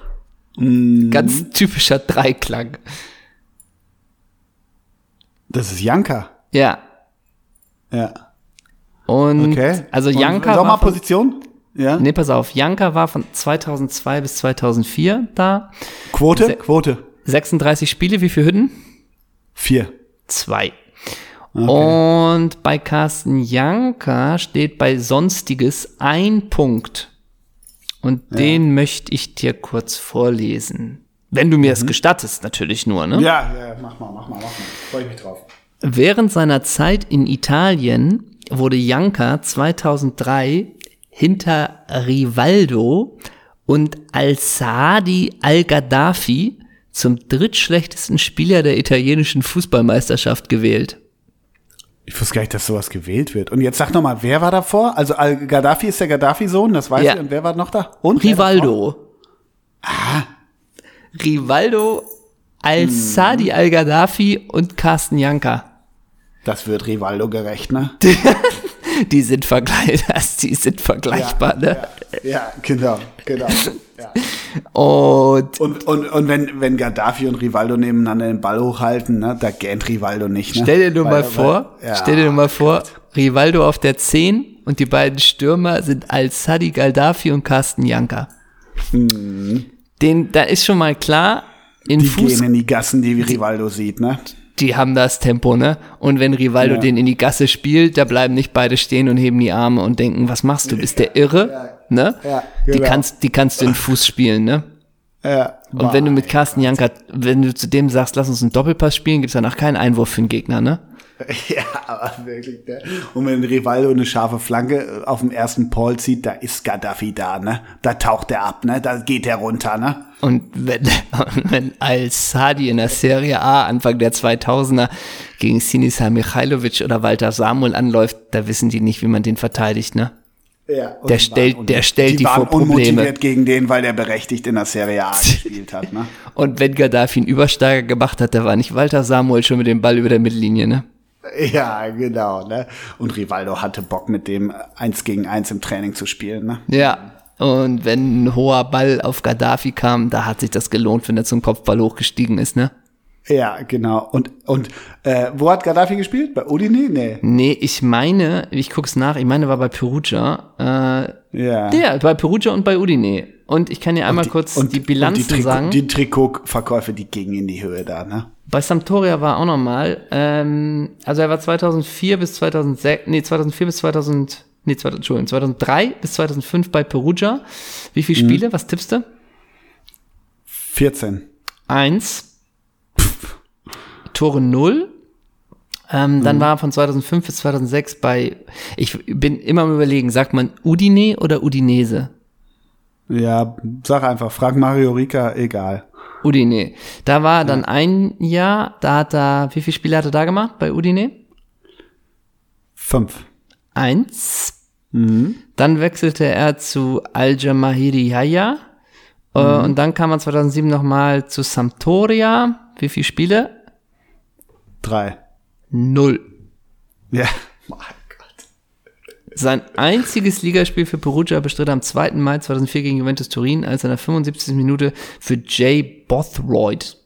Speaker 2: Mm.
Speaker 1: Ganz typischer Dreiklang.
Speaker 2: Das ist Janka.
Speaker 1: Ja.
Speaker 2: Ja.
Speaker 1: Und
Speaker 2: Okay.
Speaker 1: also Janka
Speaker 2: Sag mal Position. Ja.
Speaker 1: nee, pass auf, Janka war von 2002 bis 2004 da.
Speaker 2: Quote?
Speaker 1: Se-
Speaker 2: Quote.
Speaker 1: 36 Spiele, wie viele Hütten?
Speaker 2: Vier.
Speaker 1: Zwei. Und bei Carsten Janka steht bei Sonstiges ein Punkt. Und den möchte ich dir kurz vorlesen. Wenn du mir es gestattest, natürlich nur, ne?
Speaker 2: Ja, ja, mach mal, mach mal, mach mal. Freue ich mich drauf.
Speaker 1: Während seiner Zeit in Italien wurde Janka 2003 hinter Rivaldo und Al-Saadi Al-Gaddafi zum drittschlechtesten Spieler der italienischen Fußballmeisterschaft gewählt.
Speaker 2: Ich wusste gar nicht, dass sowas gewählt wird. Und jetzt sag noch mal, wer war davor? Also Al-Gaddafi ist der Gaddafi-Sohn, das weiß
Speaker 1: Ja.
Speaker 2: ich. Und wer war noch da? Und?
Speaker 1: Rivaldo. Ah. Rivaldo, Al-Saadi Al-Gaddafi und Carsten Janka.
Speaker 2: Das wird Rivaldo gerecht, ne? (laughs)
Speaker 1: Die sind vergleichbar, die sind vergleichbar, ne?
Speaker 2: Ja, ja, genau, genau. Ja.
Speaker 1: Und
Speaker 2: Und, und, und wenn, wenn Gaddafi und Rivaldo nebeneinander den Ball hochhalten, ne, da gähnt Rivaldo nicht. Ne?
Speaker 1: Stell dir nur mal vor,
Speaker 2: ja.
Speaker 1: stell dir nur mal vor, Rivaldo auf der 10 und die beiden Stürmer sind Al-Sadi Galdafi und Carsten Janka. Den, da ist schon mal klar, in
Speaker 2: Mhm. Die
Speaker 1: Fuß,
Speaker 2: gehen in die Gassen, die Rivaldo sieht, ne?
Speaker 1: Die haben das Tempo, ne? Und wenn Rivaldo
Speaker 2: Ja.
Speaker 1: den in die Gasse spielt, da bleiben nicht beide stehen und heben die Arme und denken, was machst du, bist der irre, ne?
Speaker 2: Ja,
Speaker 1: Die
Speaker 2: genau.
Speaker 1: kannst, die kannst du in Fuß spielen, ne?
Speaker 2: Ja.
Speaker 1: Und wenn du mit Carsten Janka, wenn du zu dem sagst, lass uns einen Doppelpass spielen, gibt's danach keinen Einwurf für den Gegner, ne? (laughs)
Speaker 2: Ja, aber wirklich, ne? Und wenn Rivaldo eine scharfe Flanke auf dem ersten Paul zieht, da ist Gaddafi da, ne? Da taucht er ab, ne? Da geht er runter, ne?
Speaker 1: Und wenn, (laughs) wenn Al-Sadi in der Serie A Anfang der 2000er gegen Sinisa Mikhailovic oder Walter Samuel anläuft, da wissen die nicht, wie man den verteidigt, ne?
Speaker 2: Ja, und
Speaker 1: Der
Speaker 2: die
Speaker 1: stellt- der stellt die
Speaker 2: waren
Speaker 1: vor Probleme.
Speaker 2: unmotiviert gegen den, weil der berechtigt in der Serie A gespielt hat, ne? (laughs)
Speaker 1: Und wenn Gaddafi einen Übersteiger gemacht hat, da war nicht Walter Samuel schon mit dem Ball über der Mittellinie, ne? (laughs)
Speaker 2: Ja, genau, ne? Und Rivaldo hatte Bock, mit dem eins gegen eins im Training zu spielen, ne?
Speaker 1: Ja. Und wenn ein hoher Ball auf Gaddafi kam, da hat sich das gelohnt, wenn er zum Kopfball hochgestiegen ist, ne?
Speaker 2: Ja, genau. Und, und äh, wo hat Gaddafi gespielt? Bei Udine? Nee.
Speaker 1: Nee, ich meine, ich guck's nach, ich meine, war bei Perugia. Äh,
Speaker 2: Ja.
Speaker 1: der, bei Perugia und bei Udine. Und ich kann dir einmal kurz die, Bilanzen
Speaker 2: und die Trikot,
Speaker 1: sagen.
Speaker 2: Die Trikotverkäufe, die gingen in die Höhe da, ne?
Speaker 1: Bei Sampdoria war auch nochmal, ähm, also er war 2004 bis 2006, nee, 2004 bis 2000, nee, 2000, Entschuldigung, 2003 bis 2005 bei Perugia. Wie viele
Speaker 2: Mhm.
Speaker 1: Spiele? Was tippst du?
Speaker 2: 14.
Speaker 1: Eins. Tore null. Ähm,
Speaker 2: Mhm.
Speaker 1: Dann war er von 2005 bis 2006 bei, ich bin immer am überlegen, sagt man Udine oder Udinese?
Speaker 2: Ja, sag einfach, frag Mario Rica, egal.
Speaker 1: Udine. Da war dann ein Jahr, da hat er, wie viele Spiele hat er da gemacht bei Udine?
Speaker 2: Fünf.
Speaker 1: Eins. Dann wechselte er zu Al-Jamahiri Yahya. Äh, Und dann kam er 2007 nochmal zu Sampdoria. Wie viele Spiele?
Speaker 2: Drei.
Speaker 1: Null.
Speaker 2: Ja.
Speaker 1: Sein einziges Ligaspiel für Perugia bestritt er am 2. Mai 2004 gegen Juventus Turin, als er in der 75. Minute für Jay Bothroyd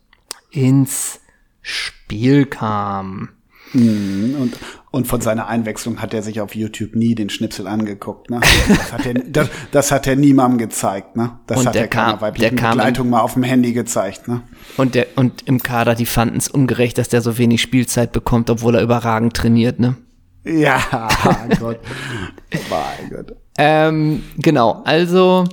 Speaker 1: ins Spiel kam.
Speaker 2: Und, und von seiner Einwechslung hat er sich auf YouTube nie den Schnipsel angeguckt, ne? Das hat er, das, das hat er niemandem gezeigt, ne? Das
Speaker 1: Und
Speaker 2: hat
Speaker 1: der
Speaker 2: er keiner
Speaker 1: kam-
Speaker 2: weiblichen
Speaker 1: der kam
Speaker 2: Begleitung mal auf dem Handy gezeigt, ne?
Speaker 1: Und, der, und im Kader, die fanden es ungerecht, dass der so wenig Spielzeit bekommt, obwohl er überragend trainiert, ne?
Speaker 2: Ja, Gott. mein Gott.
Speaker 1: Ähm, genau, also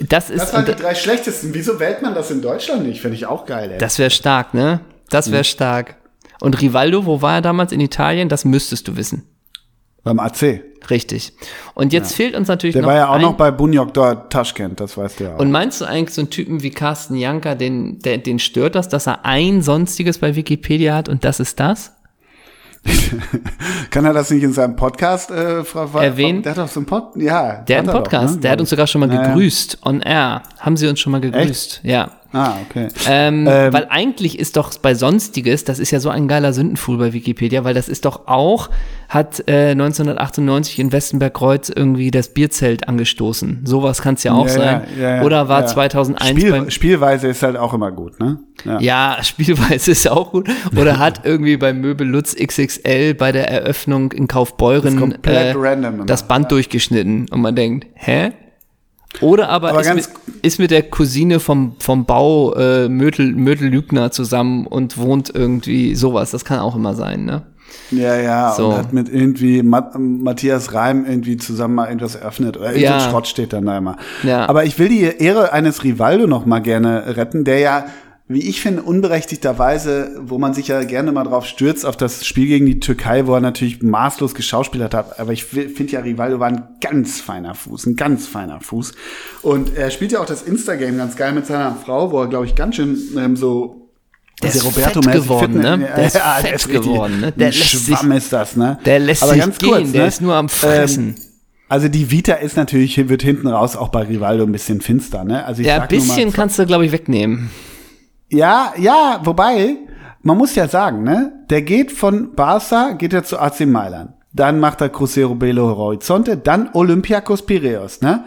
Speaker 1: das ist
Speaker 2: Das waren die drei schlechtesten. Wieso wählt man das in Deutschland nicht? Finde ich auch geil, ey.
Speaker 1: das wäre stark, ne? Das
Speaker 2: Mhm.
Speaker 1: wäre stark. Und Rivaldo, wo war er damals in Italien? Das müsstest du wissen.
Speaker 2: Beim AC.
Speaker 1: Richtig. Und jetzt fehlt uns natürlich
Speaker 2: Der
Speaker 1: noch
Speaker 2: war ja auch noch bei Bunyok dort Taschkent, das weißt du ja auch.
Speaker 1: Und meinst du eigentlich so einen Typen wie Carsten Janka, den, der, den stört das, dass er ein sonstiges bei Wikipedia hat und das ist das? (laughs)
Speaker 2: Kann er das nicht in seinem Podcast äh, Frau,
Speaker 1: erwähnen?
Speaker 2: Der hat doch so einen Pod ja,
Speaker 1: Der hat einen Podcast, doch, ne? der hat uns sogar schon mal gegrüßt, on air. Haben sie uns schon mal gegrüßt, Echt? ja.
Speaker 2: Ah, okay.
Speaker 1: Ähm, ähm, weil eigentlich ist doch bei Sonstiges, das ist ja so ein geiler Sündenfuhl bei Wikipedia, weil das ist doch auch, hat äh, 1998 in Westenberg-Kreuz irgendwie das Bierzelt angestoßen. Sowas kann es ja auch ja, sein. Ja, ja, Oder war 2001
Speaker 2: Spiel, beim Spielweise ist halt auch immer gut, ne?
Speaker 1: Ja. (laughs) Spielweise ist auch gut. Oder hat irgendwie bei Möbel Lutz XXL bei der Eröffnung in Kaufbeuren das, äh, das Band durchgeschnitten und man denkt, hä? Oder aber, aber ist, mit, ist, mit, der Cousine vom, vom Bau äh, Mödel, Mödel Lügner zusammen und wohnt irgendwie sowas. Das kann auch immer sein, ne?
Speaker 2: Ja, ja, so. und hat mit irgendwie Matthias Reim irgendwie zusammen mal irgendwas eröffnet. Oder irgendein ja. Schrott steht dann da immer. Ja. Aber ich will die Ehre eines Rivaldo noch mal gerne retten, der ja wie ich finde, unberechtigterweise, wo man sich ja gerne mal drauf stürzt, auf das Spiel gegen die Türkei, wo er natürlich maßlos geschauspielert hat. Aber ich finde ja, Rivaldo war ein ganz feiner Fuß, ein ganz feiner Fuß. Und er spielt ja auch das Instagame ganz geil mit seiner Frau, wo er, glaube ich, ganz schön ähm, so
Speaker 1: der ist Roberto fett geworden, ne? Der ist ja, fett der ist geworden, ne? Der
Speaker 2: lässt Schwamm sich, ist das, ne?
Speaker 1: Der lässt Aber sich ganz gehen, kurz, der ne? ist nur am Fressen. Ähm,
Speaker 2: also die Vita ist natürlich, wird hinten raus auch bei Rivaldo ein bisschen finster, ne? Also ich
Speaker 1: ja, ein bisschen mal, kannst du, glaube ich, wegnehmen.
Speaker 2: Ja, ja, wobei, man muss ja sagen, ne, der geht von Barca, geht er zu AC Mailand. Dann macht er Cruzeiro Belo Horizonte, dann Olympiakos Piraeus, ne?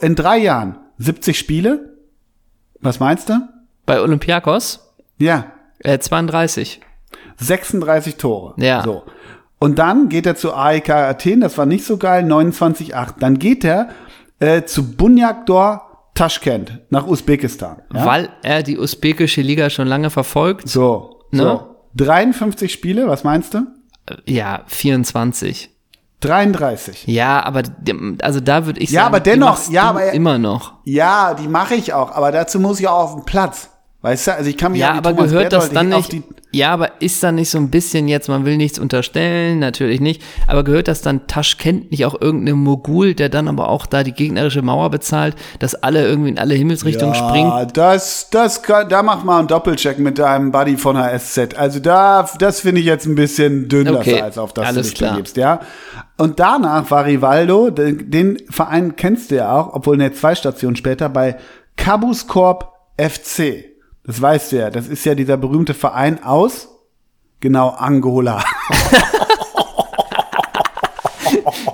Speaker 2: In drei Jahren 70 Spiele. Was meinst du?
Speaker 1: Bei Olympiakos?
Speaker 2: Ja.
Speaker 1: Äh, 32.
Speaker 2: 36 Tore.
Speaker 1: Ja.
Speaker 2: So. Und dann geht er zu AEK Athen, das war nicht so geil, 29,8. Dann geht er äh, zu Bunyakdor Taschkent nach Usbekistan.
Speaker 1: Ja? Weil er die usbekische Liga schon lange verfolgt.
Speaker 2: So, ne? so. 53 Spiele, was meinst du?
Speaker 1: Ja, 24.
Speaker 2: 33.
Speaker 1: Ja, aber also da würde ich
Speaker 2: sagen, ja, aber dennoch, ja, aber
Speaker 1: immer noch.
Speaker 2: Ja, die mache ich auch, aber dazu muss ich auch auf den Platz. Weißt du, also ich kann mir
Speaker 1: ja, aber gehört Berthold das dann nicht ja, aber ist da nicht so ein bisschen jetzt, man will nichts unterstellen, natürlich nicht, aber gehört das dann Taschkent nicht auch irgendeinem Mogul, der dann aber auch da die gegnerische Mauer bezahlt, dass alle irgendwie in alle Himmelsrichtungen ja, springen? Ja,
Speaker 2: das, das, kann, da mach mal einen Doppelcheck mit deinem Buddy von HSZ. Also da, das finde ich jetzt ein bisschen dünner okay, als auf das
Speaker 1: alles
Speaker 2: du dich
Speaker 1: klar.
Speaker 2: gibst, ja. Und danach war Rivaldo, den, den Verein kennst du ja auch, obwohl ne, zwei Stationen später bei Cabuscorp FC. Das weißt du ja. Das ist ja dieser berühmte Verein aus, genau, Angola. (laughs)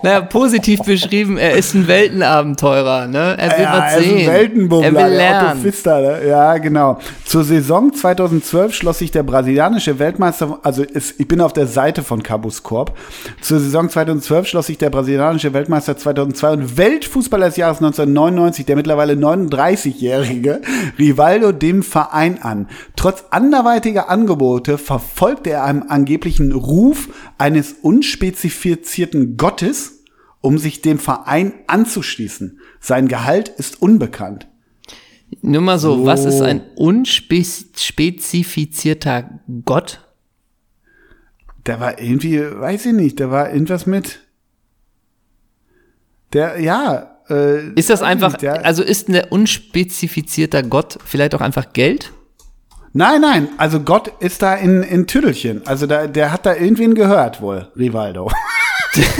Speaker 1: naja, positiv beschrieben, er ist ein Weltenabenteurer, ne? Er will ja, was er sehen. Ist ein
Speaker 2: Weltenbummler,
Speaker 1: er will lernen.
Speaker 2: Pfister, ne? Ja, genau. Zur Saison 2012 schloss sich der brasilianische Weltmeister, also ist, ich bin auf der Seite von Cabus Corp. Zur Saison 2012 schloss sich der brasilianische Weltmeister 2002 und Weltfußballer des Jahres 1999, der mittlerweile 39-jährige (laughs) Rivaldo dem Verein an. Trotz anderweitiger Angebote verfolgte er einen angeblichen Ruf eines unspezifizierten Gottes, um sich dem Verein anzuschließen. Sein Gehalt ist unbekannt.
Speaker 1: Nur mal so, so. was ist ein unspezifizierter Gott?
Speaker 2: Der war irgendwie, weiß ich nicht, der war irgendwas mit. Der, ja.
Speaker 1: Äh, ist das einfach, nicht, also ist ein unspezifizierter Gott vielleicht auch einfach Geld?
Speaker 2: Nein, nein, also Gott ist da in, in Tüdelchen. Also da, der hat da irgendwen gehört wohl, Rivaldo. (laughs)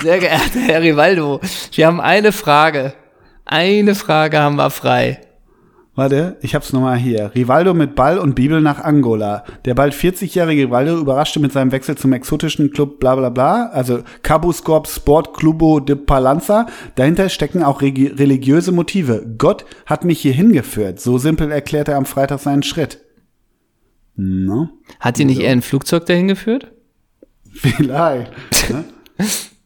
Speaker 1: Sehr geehrter Herr Rivaldo, wir haben eine Frage. Eine Frage haben wir frei.
Speaker 2: Warte, ich hab's nochmal hier. Rivaldo mit Ball und Bibel nach Angola. Der bald 40-jährige Rivaldo überraschte mit seinem Wechsel zum exotischen Club bla bla bla, also Cabuscorp Sport Clubo de Palanza. Dahinter stecken auch religiöse Motive. Gott hat mich hier hingeführt. So simpel erklärte er am Freitag seinen Schritt.
Speaker 1: No. Hat ihn nicht eher ein Flugzeug dahin geführt?
Speaker 2: Vielleicht. Ne? (laughs)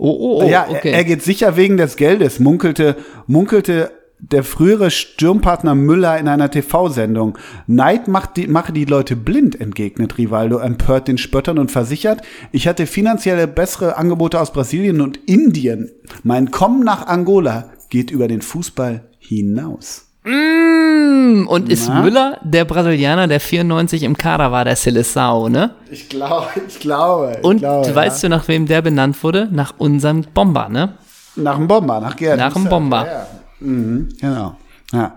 Speaker 1: oh, oh, oh.
Speaker 2: Ja, okay. er, er geht sicher wegen des Geldes, munkelte, munkelte der frühere Sturmpartner Müller in einer TV-Sendung. Neid macht die, mache die Leute blind, entgegnet Rivaldo empört den Spöttern und versichert, ich hatte finanzielle bessere Angebote aus Brasilien und Indien. Mein Kommen nach Angola geht über den Fußball hinaus.
Speaker 1: Mm, und ist Na? Müller der Brasilianer, der 94 im Kader war, der Seleção, ne?
Speaker 2: Ich glaube, ich glaube.
Speaker 1: Ich und
Speaker 2: glaube,
Speaker 1: weißt
Speaker 2: ja.
Speaker 1: du, nach wem der benannt wurde? Nach unserem Bomber, ne?
Speaker 2: Nach dem Bomber, nach Gerd.
Speaker 1: Nach dem Bomber. Ja,
Speaker 2: ja. Mhm, genau. Ja.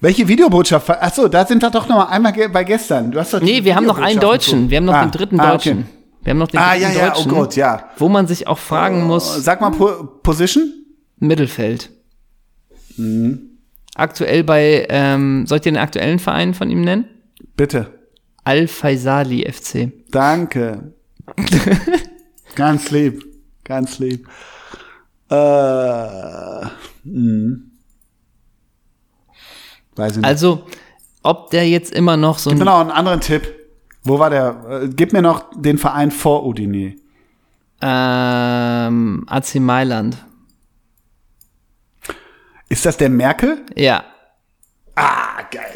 Speaker 2: Welche Videobotschaft? Achso, da sind wir doch noch mal einmal bei gestern. Du hast doch
Speaker 1: nee, wir haben noch einen Deutschen. Wir haben noch ah, den dritten ah, Deutschen. Okay. Wir haben noch den
Speaker 2: ah, dritten ja, Deutschen. Ja, oh Gott, ja.
Speaker 1: Wo man sich auch fragen oh, muss.
Speaker 2: Sag mal po Position?
Speaker 1: Mittelfeld. Mhm. Aktuell bei, ähm, soll ich dir den aktuellen Verein von ihm nennen?
Speaker 2: Bitte.
Speaker 1: Al-Faisali FC.
Speaker 2: Danke. (laughs) ganz lieb. Ganz lieb. Äh, mh. Hm.
Speaker 1: Weiß ich nicht. Also, ob der jetzt immer noch so
Speaker 2: ein. Gib mir noch einen anderen Tipp. Wo war der? Äh, gib mir noch den Verein vor Udine.
Speaker 1: Ähm, AC Mailand.
Speaker 2: Ist das der Merkel?
Speaker 1: Ja.
Speaker 2: Ah, geil.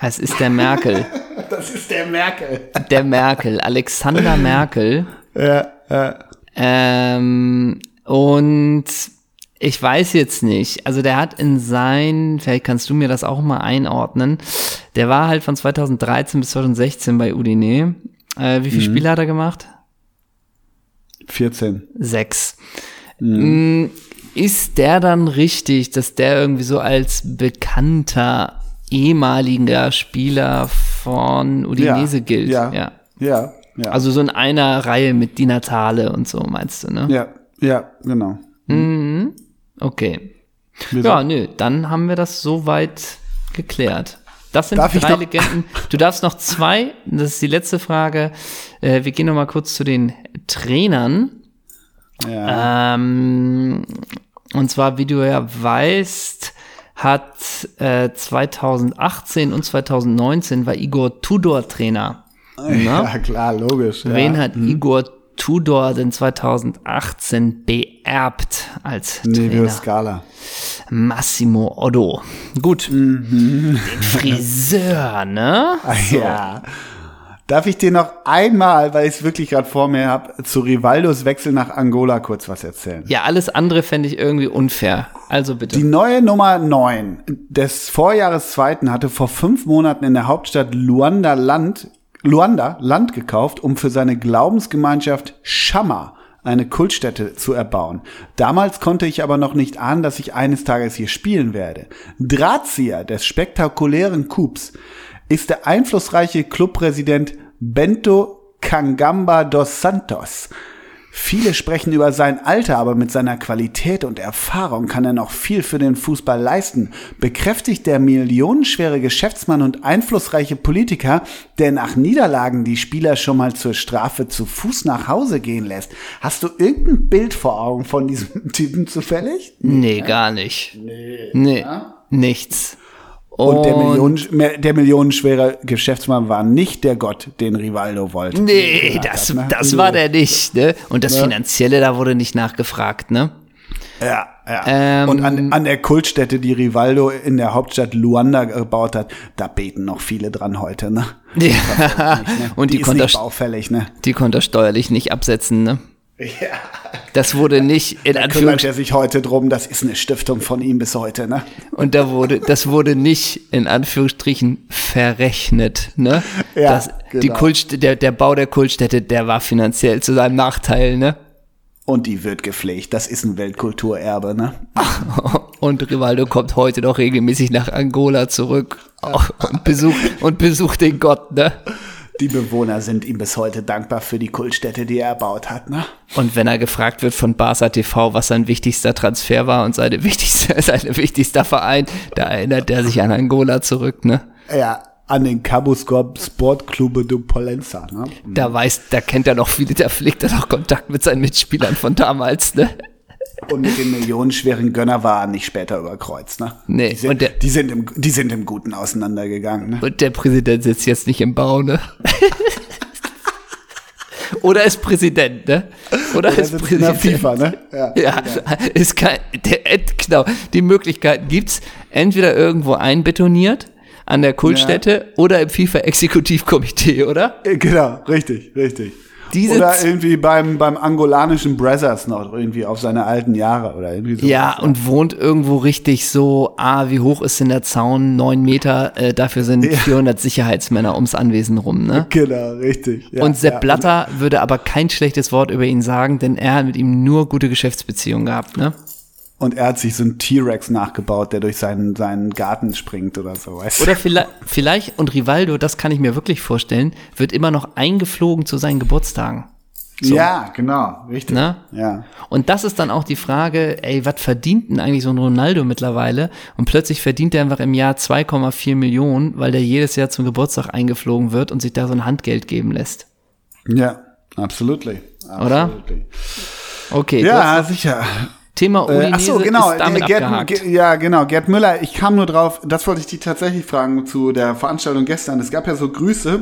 Speaker 1: Es ist der Merkel. (laughs)
Speaker 2: das ist der Merkel.
Speaker 1: Der Merkel, Alexander Merkel.
Speaker 2: Ja, ja.
Speaker 1: Ähm, und ich weiß jetzt nicht. Also der hat in sein, vielleicht kannst du mir das auch mal einordnen. Der war halt von 2013 bis 2016 bei Udine. Äh, wie viele mhm. Spiele hat er gemacht?
Speaker 2: 14.
Speaker 1: Sechs. Mhm. Ist der dann richtig, dass der irgendwie so als bekannter ehemaliger Spieler von Udinese
Speaker 2: ja,
Speaker 1: gilt?
Speaker 2: Ja, ja, ja, ja.
Speaker 1: Also so in einer Reihe mit Di Natale und so, meinst du, ne?
Speaker 2: Ja, ja, genau.
Speaker 1: Mhm. Okay. Wieso? Ja, nö, dann haben wir das soweit geklärt. Das sind Darf die drei Legenden. Du darfst noch zwei, das ist die letzte Frage. Äh, wir gehen noch mal kurz zu den Trainern. Ja. Ähm, und zwar, wie du ja weißt, hat äh, 2018 und 2019 war Igor Tudor Trainer. (laughs)
Speaker 2: Ja, ne? klar, logisch.
Speaker 1: Wen ja. hat mhm. Igor Tudor denn 2018 beerbt als Trainer? Nevio
Speaker 2: Scala.
Speaker 1: Massimo Otto. Gut. Mhm. Den Friseur, ne? (laughs)
Speaker 2: So. Ja. Darf ich dir noch einmal, weil ich es wirklich gerade vor mir habe, zu Rivaldos Wechsel nach Angola kurz was erzählen?
Speaker 1: Ja, alles andere fände ich irgendwie unfair. Also bitte.
Speaker 2: Die neue Nummer 9 des Vorjahres zweiten hatte vor fünf Monaten in der Hauptstadt Luanda Land Luanda Land gekauft, um für seine Glaubensgemeinschaft Shama eine Kultstätte zu erbauen. Damals konnte ich aber noch nicht ahnen, dass ich eines Tages hier spielen werde. Drahtzieher des spektakulären Coups ist der einflussreiche Clubpräsident Bento Kangamba dos Santos. Viele sprechen über sein Alter, aber mit seiner Qualität und Erfahrung kann er noch viel für den Fußball leisten, bekräftigt der millionenschwere Geschäftsmann und einflussreiche Politiker, der nach Niederlagen die Spieler schon mal zur Strafe zu Fuß nach Hause gehen lässt. Hast du irgendein Bild vor Augen von diesem (laughs) Typen zufällig?
Speaker 1: Nee, gar nicht. Nee. Nee, ja? nichts.
Speaker 2: Und, und der, Millionen, der millionenschwere Geschäftsmann war nicht der Gott, den Rivaldo wollte.
Speaker 1: Nee, das, hat, ne? das war der nicht. Ne? Und das ne? Finanzielle, da wurde nicht nachgefragt, ne?
Speaker 2: Ja, ja. Ähm, und an, an der Kultstätte, die Rivaldo in der Hauptstadt Luanda gebaut hat, da beten noch viele dran heute, ne?
Speaker 1: Ja. Nicht, ne? Und die, die konnte
Speaker 2: baufällig, ne?
Speaker 1: Die konnte er steuerlich nicht absetzen, ne?
Speaker 2: Ja.
Speaker 1: Das wurde nicht in
Speaker 2: da kümmert er sich heute drum, das ist eine Stiftung von ihm bis heute, ne?
Speaker 1: Und da wurde, das wurde nicht in Anführungsstrichen verrechnet, ne?
Speaker 2: Ja, das,
Speaker 1: genau. die Kultstätte, der, der Bau der Kultstätte, der war finanziell zu seinem Nachteil, ne?
Speaker 2: Und die wird gepflegt. Das ist ein Weltkulturerbe, ne? (laughs)
Speaker 1: Und Rivaldo kommt heute noch regelmäßig nach Angola zurück (laughs) und besucht, und besucht den Gott, ne?
Speaker 2: Die Bewohner sind ihm bis heute dankbar für die Kultstätte, die er erbaut hat. Ne?
Speaker 1: Und wenn er gefragt wird von Barca TV, was sein wichtigster Transfer war und seine wichtigste, (laughs) sein wichtigster Verein, da erinnert er sich an Angola zurück, ne?
Speaker 2: Ja, an den Cabo Sport Clube de Polenza. Ne?
Speaker 1: Da weiß, da kennt er noch viele, da pflegt er noch Kontakt mit seinen Mitspielern von damals, ne?
Speaker 2: Und mit dem millionenschweren Gönner war er nicht später überkreuzt, ne?
Speaker 1: Nee.
Speaker 2: Die sind,
Speaker 1: und der,
Speaker 2: die sind, im, die sind im Guten auseinandergegangen, ne?
Speaker 1: Und der Präsident sitzt jetzt nicht im Bau, ne? Oder ist Präsident, ne?
Speaker 2: Oder, Oder ist Präsident. In der FIFA, ne?
Speaker 1: Ja, ja genau. ist kein, der, genau. Die Möglichkeiten gibt's entweder irgendwo einbetoniert an der Kultstätte ja. oder im FIFA-Exekutivkomitee, oder?
Speaker 2: Genau, richtig, richtig. Diese oder irgendwie beim, beim angolanischen Brothers noch irgendwie auf seine alten Jahre oder irgendwie so.
Speaker 1: Ja, und wohnt irgendwo richtig so, ah, wie hoch ist denn der Zaun? Neun Meter, äh, dafür sind ja. 400 Sicherheitsmänner ums Anwesen rum, ne?
Speaker 2: Genau, richtig.
Speaker 1: Ja, und Sepp ja. Blatter würde aber kein schlechtes Wort über ihn sagen, denn er hat mit ihm nur gute Geschäftsbeziehungen gehabt, ne?
Speaker 2: Und er hat sich so einen T-Rex nachgebaut, der durch seinen, seinen Garten springt oder so. Weißt
Speaker 1: Oder vielleicht, vielleicht, und Rivaldo, das kann ich mir wirklich vorstellen, wird immer noch eingeflogen zu seinen Geburtstagen.
Speaker 2: So. Ja, genau, richtig.
Speaker 1: Na?
Speaker 2: Ja.
Speaker 1: Und das ist dann auch die Frage, ey, was verdient denn eigentlich so ein Ronaldo mittlerweile? Und plötzlich verdient er einfach im Jahr 2,4 Millionen, weil der jedes Jahr zum Geburtstag eingeflogen wird und sich da so ein Handgeld geben lässt.
Speaker 2: Ja, absolutely.
Speaker 1: Oder? Okay.
Speaker 2: Ja, sicher.
Speaker 1: Thema Udinese
Speaker 2: äh, ach so, genau.
Speaker 1: ist damit
Speaker 2: Gerd,
Speaker 1: abgehakt.
Speaker 2: Ge- ja, genau. Gerd Müller, ich kam nur drauf, das wollte ich dich tatsächlich fragen zu der Veranstaltung gestern. Es gab ja so Grüße,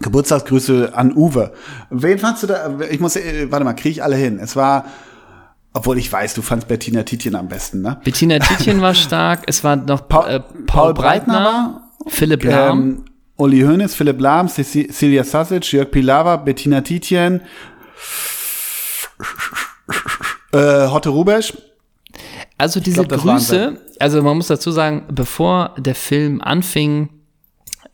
Speaker 2: Geburtstagsgrüße an Uwe. Wen fandst du da? Ich muss, äh, warte mal, kriege ich alle hin. Es war, obwohl ich weiß, du fandst Bettina Tietjen am besten, ne?
Speaker 1: Bettina Tietjen war (laughs) stark, es war noch
Speaker 2: Paul-
Speaker 1: äh, Paul, Breitner,
Speaker 2: Breitner
Speaker 1: Philipp Lahm,
Speaker 2: Ähm, Uli Hoeneß, Philipp Lahm, Ceci- Celia Sasic, Jörg Pilawa, Bettina Tietjen, äh, Hotte Rubesch.
Speaker 1: Also diese
Speaker 2: glaub,
Speaker 1: Grüße, also man muss dazu sagen, bevor der Film anfing,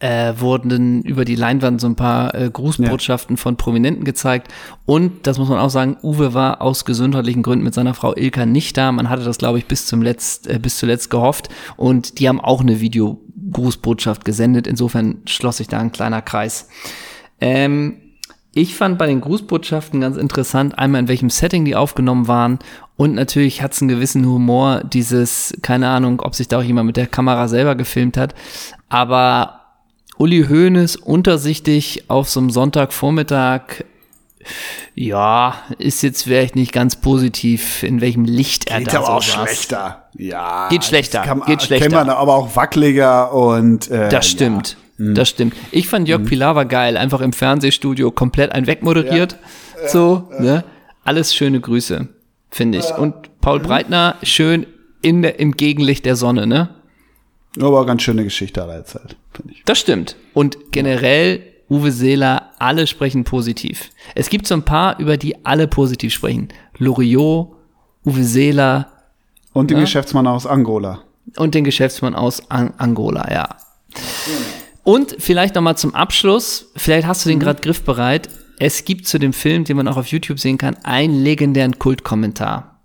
Speaker 1: äh, wurden über die Leinwand so ein paar äh, Grußbotschaften von Prominenten gezeigt. Und, das muss man auch sagen, Uwe war aus gesundheitlichen Gründen mit seiner Frau Ilka nicht da. Man hatte das, glaube ich, bis zum Letzt, äh, bis zuletzt gehofft. Und die haben auch eine Videogrußbotschaft gesendet. Insofern schloss sich da ein kleiner Kreis. Ähm, ich fand bei den Grußbotschaften ganz interessant, einmal in welchem Setting die aufgenommen waren und natürlich hat es einen gewissen Humor, dieses, keine Ahnung, ob sich da auch jemand mit der Kamera selber gefilmt hat, aber Uli Hoeneß untersichtig auf so einem Sonntagvormittag, ja, ist jetzt vielleicht nicht ganz positiv, in welchem Licht er
Speaker 2: Geht
Speaker 1: da
Speaker 2: aber
Speaker 1: so
Speaker 2: auch
Speaker 1: saß.
Speaker 2: schlechter. Ja.
Speaker 1: Geht schlechter,
Speaker 2: Kann,
Speaker 1: geht schlechter.
Speaker 2: Kennt man aber auch wackeliger und, äh,
Speaker 1: Das stimmt. Das stimmt. Ich fand Jörg Pilawa geil, einfach im Fernsehstudio komplett ein wegmoderiert. So, ne? Alles schöne Grüße, finde ich. Und Paul Breitner schön in der, im Gegenlicht der Sonne, ne?
Speaker 2: Ja. Aber ganz schöne Geschichte aller Zeit, finde ich.
Speaker 1: Das stimmt. Und generell Uwe Seeler, alle sprechen positiv. Es gibt so ein paar, über die alle positiv sprechen. Loriot, Uwe Seeler
Speaker 2: Und den
Speaker 1: Ja.
Speaker 2: Geschäftsmann aus Angola.
Speaker 1: und den Geschäftsmann aus An Angola, ja. Und vielleicht noch mal zum Abschluss, vielleicht hast du den gerade griffbereit. Es gibt zu dem Film, den man auch auf YouTube sehen kann, einen legendären Kultkommentar.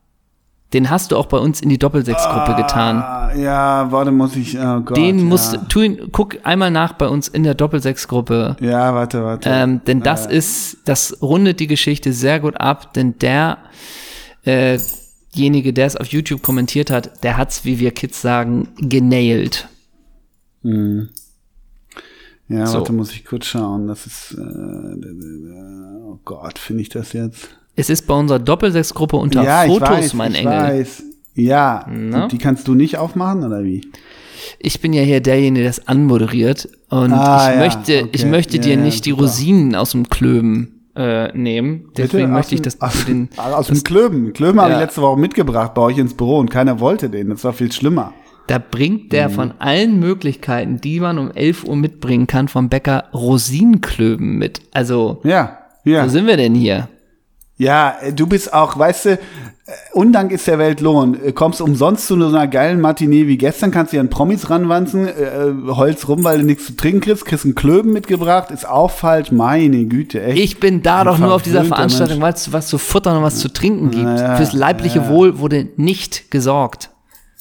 Speaker 1: Den hast du auch bei uns in die Doppelsechs-Gruppe getan.
Speaker 2: Ah, ja, warte, muss ich, oh Gott.
Speaker 1: Den
Speaker 2: ja.
Speaker 1: musst tu ihn, guck einmal nach bei uns in der Doppelsechs-Gruppe.
Speaker 2: Ja, warte, warte.
Speaker 1: Ähm, denn das ist, das rundet die Geschichte sehr gut ab, denn der, äh, derjenige, der es auf YouTube kommentiert hat, der hat's, wie wir Kids sagen, genailt.
Speaker 2: Ja,
Speaker 1: so.
Speaker 2: warte, muss ich kurz schauen. Das ist, äh, oh Gott, finde ich das jetzt?
Speaker 1: Es ist bei unserer Doppelsechs-Gruppe unter
Speaker 2: ja,
Speaker 1: Fotos,
Speaker 2: ich weiß,
Speaker 1: mein
Speaker 2: ich
Speaker 1: Engel.
Speaker 2: weiß. Ja, und die kannst du nicht aufmachen, oder wie?
Speaker 1: Ich bin ja hier derjenige, der es anmoderiert. Und
Speaker 2: Ah,
Speaker 1: ich
Speaker 2: ja,
Speaker 1: möchte,
Speaker 2: okay.
Speaker 1: ich möchte dir
Speaker 2: ja,
Speaker 1: nicht die. Rosinen aus dem Klöben äh, nehmen. Deswegen
Speaker 2: Bitte?
Speaker 1: möchte ich,
Speaker 2: Aus dem-
Speaker 1: du den.
Speaker 2: aus, aus dem Klöben. Klöben habe
Speaker 1: Ja.
Speaker 2: ich letzte Woche mitgebracht bei euch ins Büro und keiner wollte den. Das war viel schlimmer.
Speaker 1: Da bringt der
Speaker 2: Mhm.
Speaker 1: von allen Möglichkeiten, die man um 11 Uhr mitbringen kann, vom Bäcker Rosinenklöben mit. Also,
Speaker 2: Ja, ja.
Speaker 1: wo sind wir denn hier?
Speaker 2: Ja, äh, du bist auch, weißt du, äh, Undank ist der Welt Lohn. Äh, Kommst umsonst zu so einer geilen Matinee wie gestern, kannst dir an Promis ranwanzen, äh, Holz rum, weil du nichts zu trinken kriegst, kriegst einen Klöben mitgebracht, ist auch falsch, meine Güte, echt.
Speaker 1: Ich bin da doch nur auf dieser Veranstaltung, weil es was zu futtern und was zu trinken gibt.
Speaker 2: Ja,
Speaker 1: Fürs leibliche
Speaker 2: ja.
Speaker 1: Wohl wurde nicht gesorgt.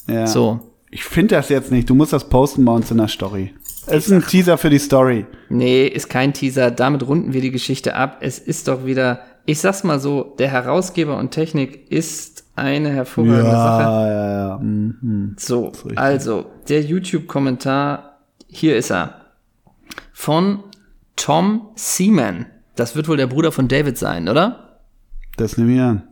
Speaker 2: ja.
Speaker 1: So.
Speaker 2: Ich finde das jetzt nicht, du musst das posten bei uns in der Story. Es ist ein Teaser für die Story.
Speaker 1: Nee, ist kein Teaser. Damit runden wir die Geschichte ab. Es ist doch wieder, ich sag's mal so, der Herausgeber und Technik ist eine hervorragende Sache.
Speaker 2: Ja, ja, ja. Mhm.
Speaker 1: So, also, der YouTube-Kommentar, hier ist er. Von Tom Seaman. Das wird wohl der Bruder von David sein, oder?
Speaker 2: Das nehme ich an.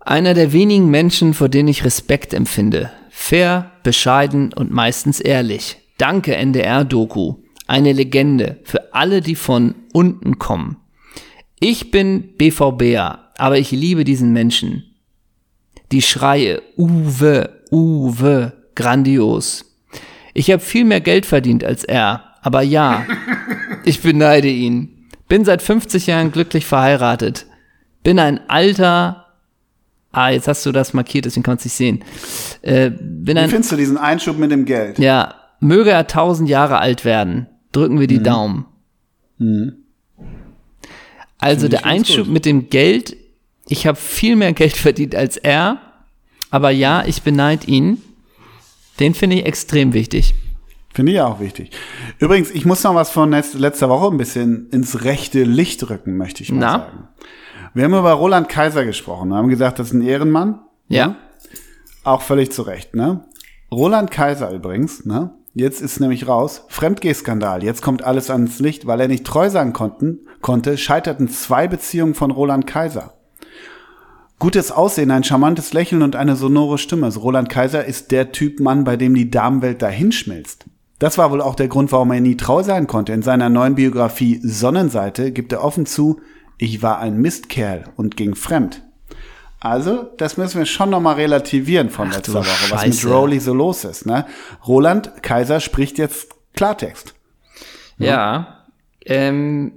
Speaker 1: Einer der wenigen Menschen, vor denen ich Respekt empfinde. Fair, bescheiden und meistens ehrlich. Danke NDR-Doku. Eine Legende für alle, die von unten kommen. Ich bin BVBer, aber ich liebe diesen Menschen. Die Schreie, Uwe, Uwe, grandios. Ich habe viel mehr Geld verdient als er, aber ja, (laughs) ich beneide ihn. Bin seit 50 Jahren glücklich verheiratet. Bin ein alter, ah, jetzt hast du das markiert, deswegen kann man es nicht sehen. Äh, bin
Speaker 2: Wie
Speaker 1: ein,
Speaker 2: findest du diesen Einschub mit dem Geld?
Speaker 1: ja, möge er tausend Jahre alt werden. Drücken wir die
Speaker 2: Mhm.
Speaker 1: Daumen. Also
Speaker 2: Finde ich
Speaker 1: der Einschub
Speaker 2: gut.
Speaker 1: mit dem Geld, ich habe viel mehr Geld (laughs) verdient als er, Aber ja, ich beneid ihn. Den finde ich extrem wichtig.
Speaker 2: Finde ich auch wichtig. Übrigens, ich muss noch was von letzter Woche ein bisschen ins rechte Licht rücken, möchte ich mal Na? sagen. Wir haben über Roland Kaiser gesprochen, wir haben gesagt, das ist ein Ehrenmann.
Speaker 1: Ja. Ne?
Speaker 2: Auch völlig zu Recht, ne? Roland Kaiser übrigens, ne? Jetzt ist nämlich raus, Fremdgehskandal. Jetzt kommt alles ans Licht, weil er nicht treu sein konnten, konnte, scheiterten zwei Beziehungen von Roland Kaiser. Gutes Aussehen, ein charmantes Lächeln und eine sonore Stimme. Also Roland Kaiser ist der Typ Mann, bei dem die Damenwelt dahinschmilzt. Das war wohl auch der Grund, warum er nie treu sein konnte. In seiner neuen Biografie Sonnenseite gibt er offen zu, ich war ein Mistkerl und ging fremd. Also, das müssen wir schon nochmal relativieren von Ach, letzter Woche, Scheiße. was mit Rowley so los ist. Ne? Roland Kaiser spricht jetzt Klartext.
Speaker 1: Ja, ja, ähm,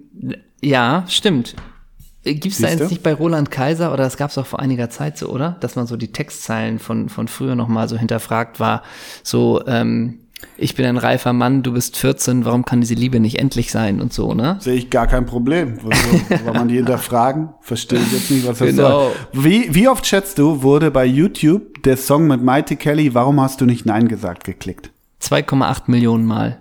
Speaker 1: ja stimmt. Gibt es da jetzt nicht bei Roland Kaiser, oder das gab es auch vor einiger Zeit so, oder? Dass man so die Textzeilen von, von früher nochmal so hinterfragt war, so, ähm, ich bin ein reifer Mann, du bist 14, warum kann diese Liebe nicht endlich sein und so, ne?
Speaker 2: Sehe ich gar kein Problem. Also, Soll (laughs) man die hinterfragen? Verstehe ich jetzt nicht, was das genau. soll. Wie, wie oft schätzt du, wurde bei YouTube der Song mit Mighty Kelly, warum hast du nicht Nein gesagt, geklickt?
Speaker 1: 2,8 Millionen Mal.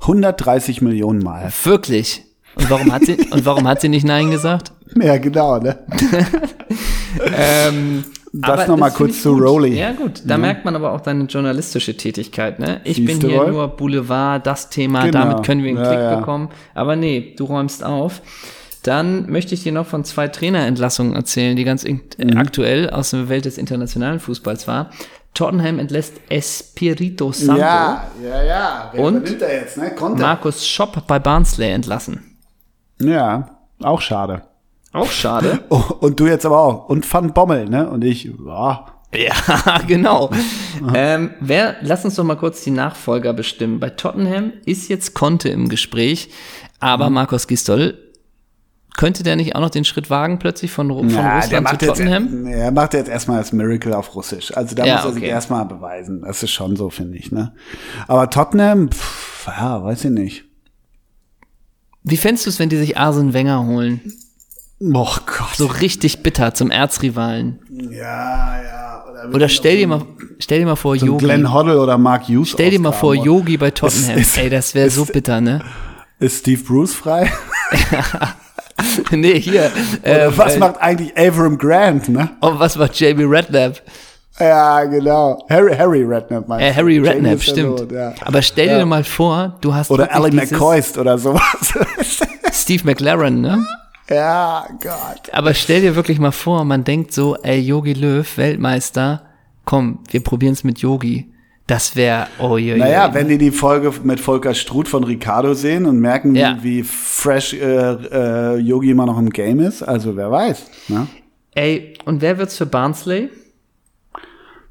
Speaker 2: 130 Millionen Mal.
Speaker 1: Wirklich? Und warum hat sie, und warum hat sie nicht Nein gesagt? (laughs)
Speaker 2: Ja, genau, ne? (laughs)
Speaker 1: ähm,
Speaker 2: das nochmal kurz zu Rowley.
Speaker 1: Ja, gut. Da ja. merkt man aber auch deine journalistische Tätigkeit, ne? Ich Siehst bin hier wohl? nur Boulevard, das Thema, genau. damit können wir einen ja, Klick ja. bekommen. Aber nee, du räumst auf. Dann möchte ich dir noch von zwei Trainerentlassungen erzählen, die ganz mhm. aktuell aus der Welt des internationalen Fußballs war. Tottenham entlässt Espirito Santo.
Speaker 2: Ja, ja, ja.
Speaker 1: Wer und jetzt, ne? Markus Schopp bei Barnsley entlassen.
Speaker 2: Ja, auch schade.
Speaker 1: Auch schade. (laughs)
Speaker 2: Oh, und du jetzt aber auch. Und Van Bommel, ne? Und ich, ja.
Speaker 1: Ja, (laughs) genau. ähm, wer, lass uns doch mal kurz die Nachfolger bestimmen. Bei Tottenham ist jetzt Conte im Gespräch, aber mhm. Markus Gistol könnte der nicht auch noch den Schritt wagen, plötzlich von, von ja, Russland zu Tottenham?
Speaker 2: Jetzt, er macht jetzt erstmal das Miracle auf Russisch. Also da ja, muss er okay. sich erstmal beweisen. Das ist schon so, finde ich. Ne? Aber Tottenham, pff, ja, weiß ich nicht.
Speaker 1: Wie fändest du es, wenn die sich Arsene Wenger holen?
Speaker 2: Oh Gott.
Speaker 1: So richtig bitter zum Erzrivalen.
Speaker 2: Ja, ja.
Speaker 1: Oder, oder stell dir mal, stell dir mal vor,
Speaker 2: so Yogi. Glenn Hoddle oder Mark Hughes.
Speaker 1: Stell dir mal vor, Yogi bei Tottenham. Ist, ist, Ey, das wäre so bitter, ne?
Speaker 2: Ist Steve Bruce frei? (laughs)
Speaker 1: nee, hier.
Speaker 2: Äh, was äh, macht eigentlich Avram Grant, ne?
Speaker 1: Und oh, was macht Jamie Redknapp?
Speaker 2: Ja, genau. Harry, Harry Redknapp
Speaker 1: meinst äh, Harry Redknapp, stimmt. Lot, ja. Aber stell dir ja. mal vor, du hast
Speaker 2: Oder Alan McCoist oder sowas.
Speaker 1: Steve McLaren, ne? (laughs)
Speaker 2: Ja, Gott.
Speaker 1: Aber stell dir wirklich mal vor, man denkt so, ey, Yogi Löw, Weltmeister, komm, wir probieren es mit Yogi. Das wäre, oh je,
Speaker 2: Naja, wenn die die Folge mit Volker Struth von Ricardo sehen und merken, ja. wie, fresh äh, äh, Yogi immer noch im Game ist, also wer weiß. Ne?
Speaker 1: Ey, und wer wird's für Barnsley?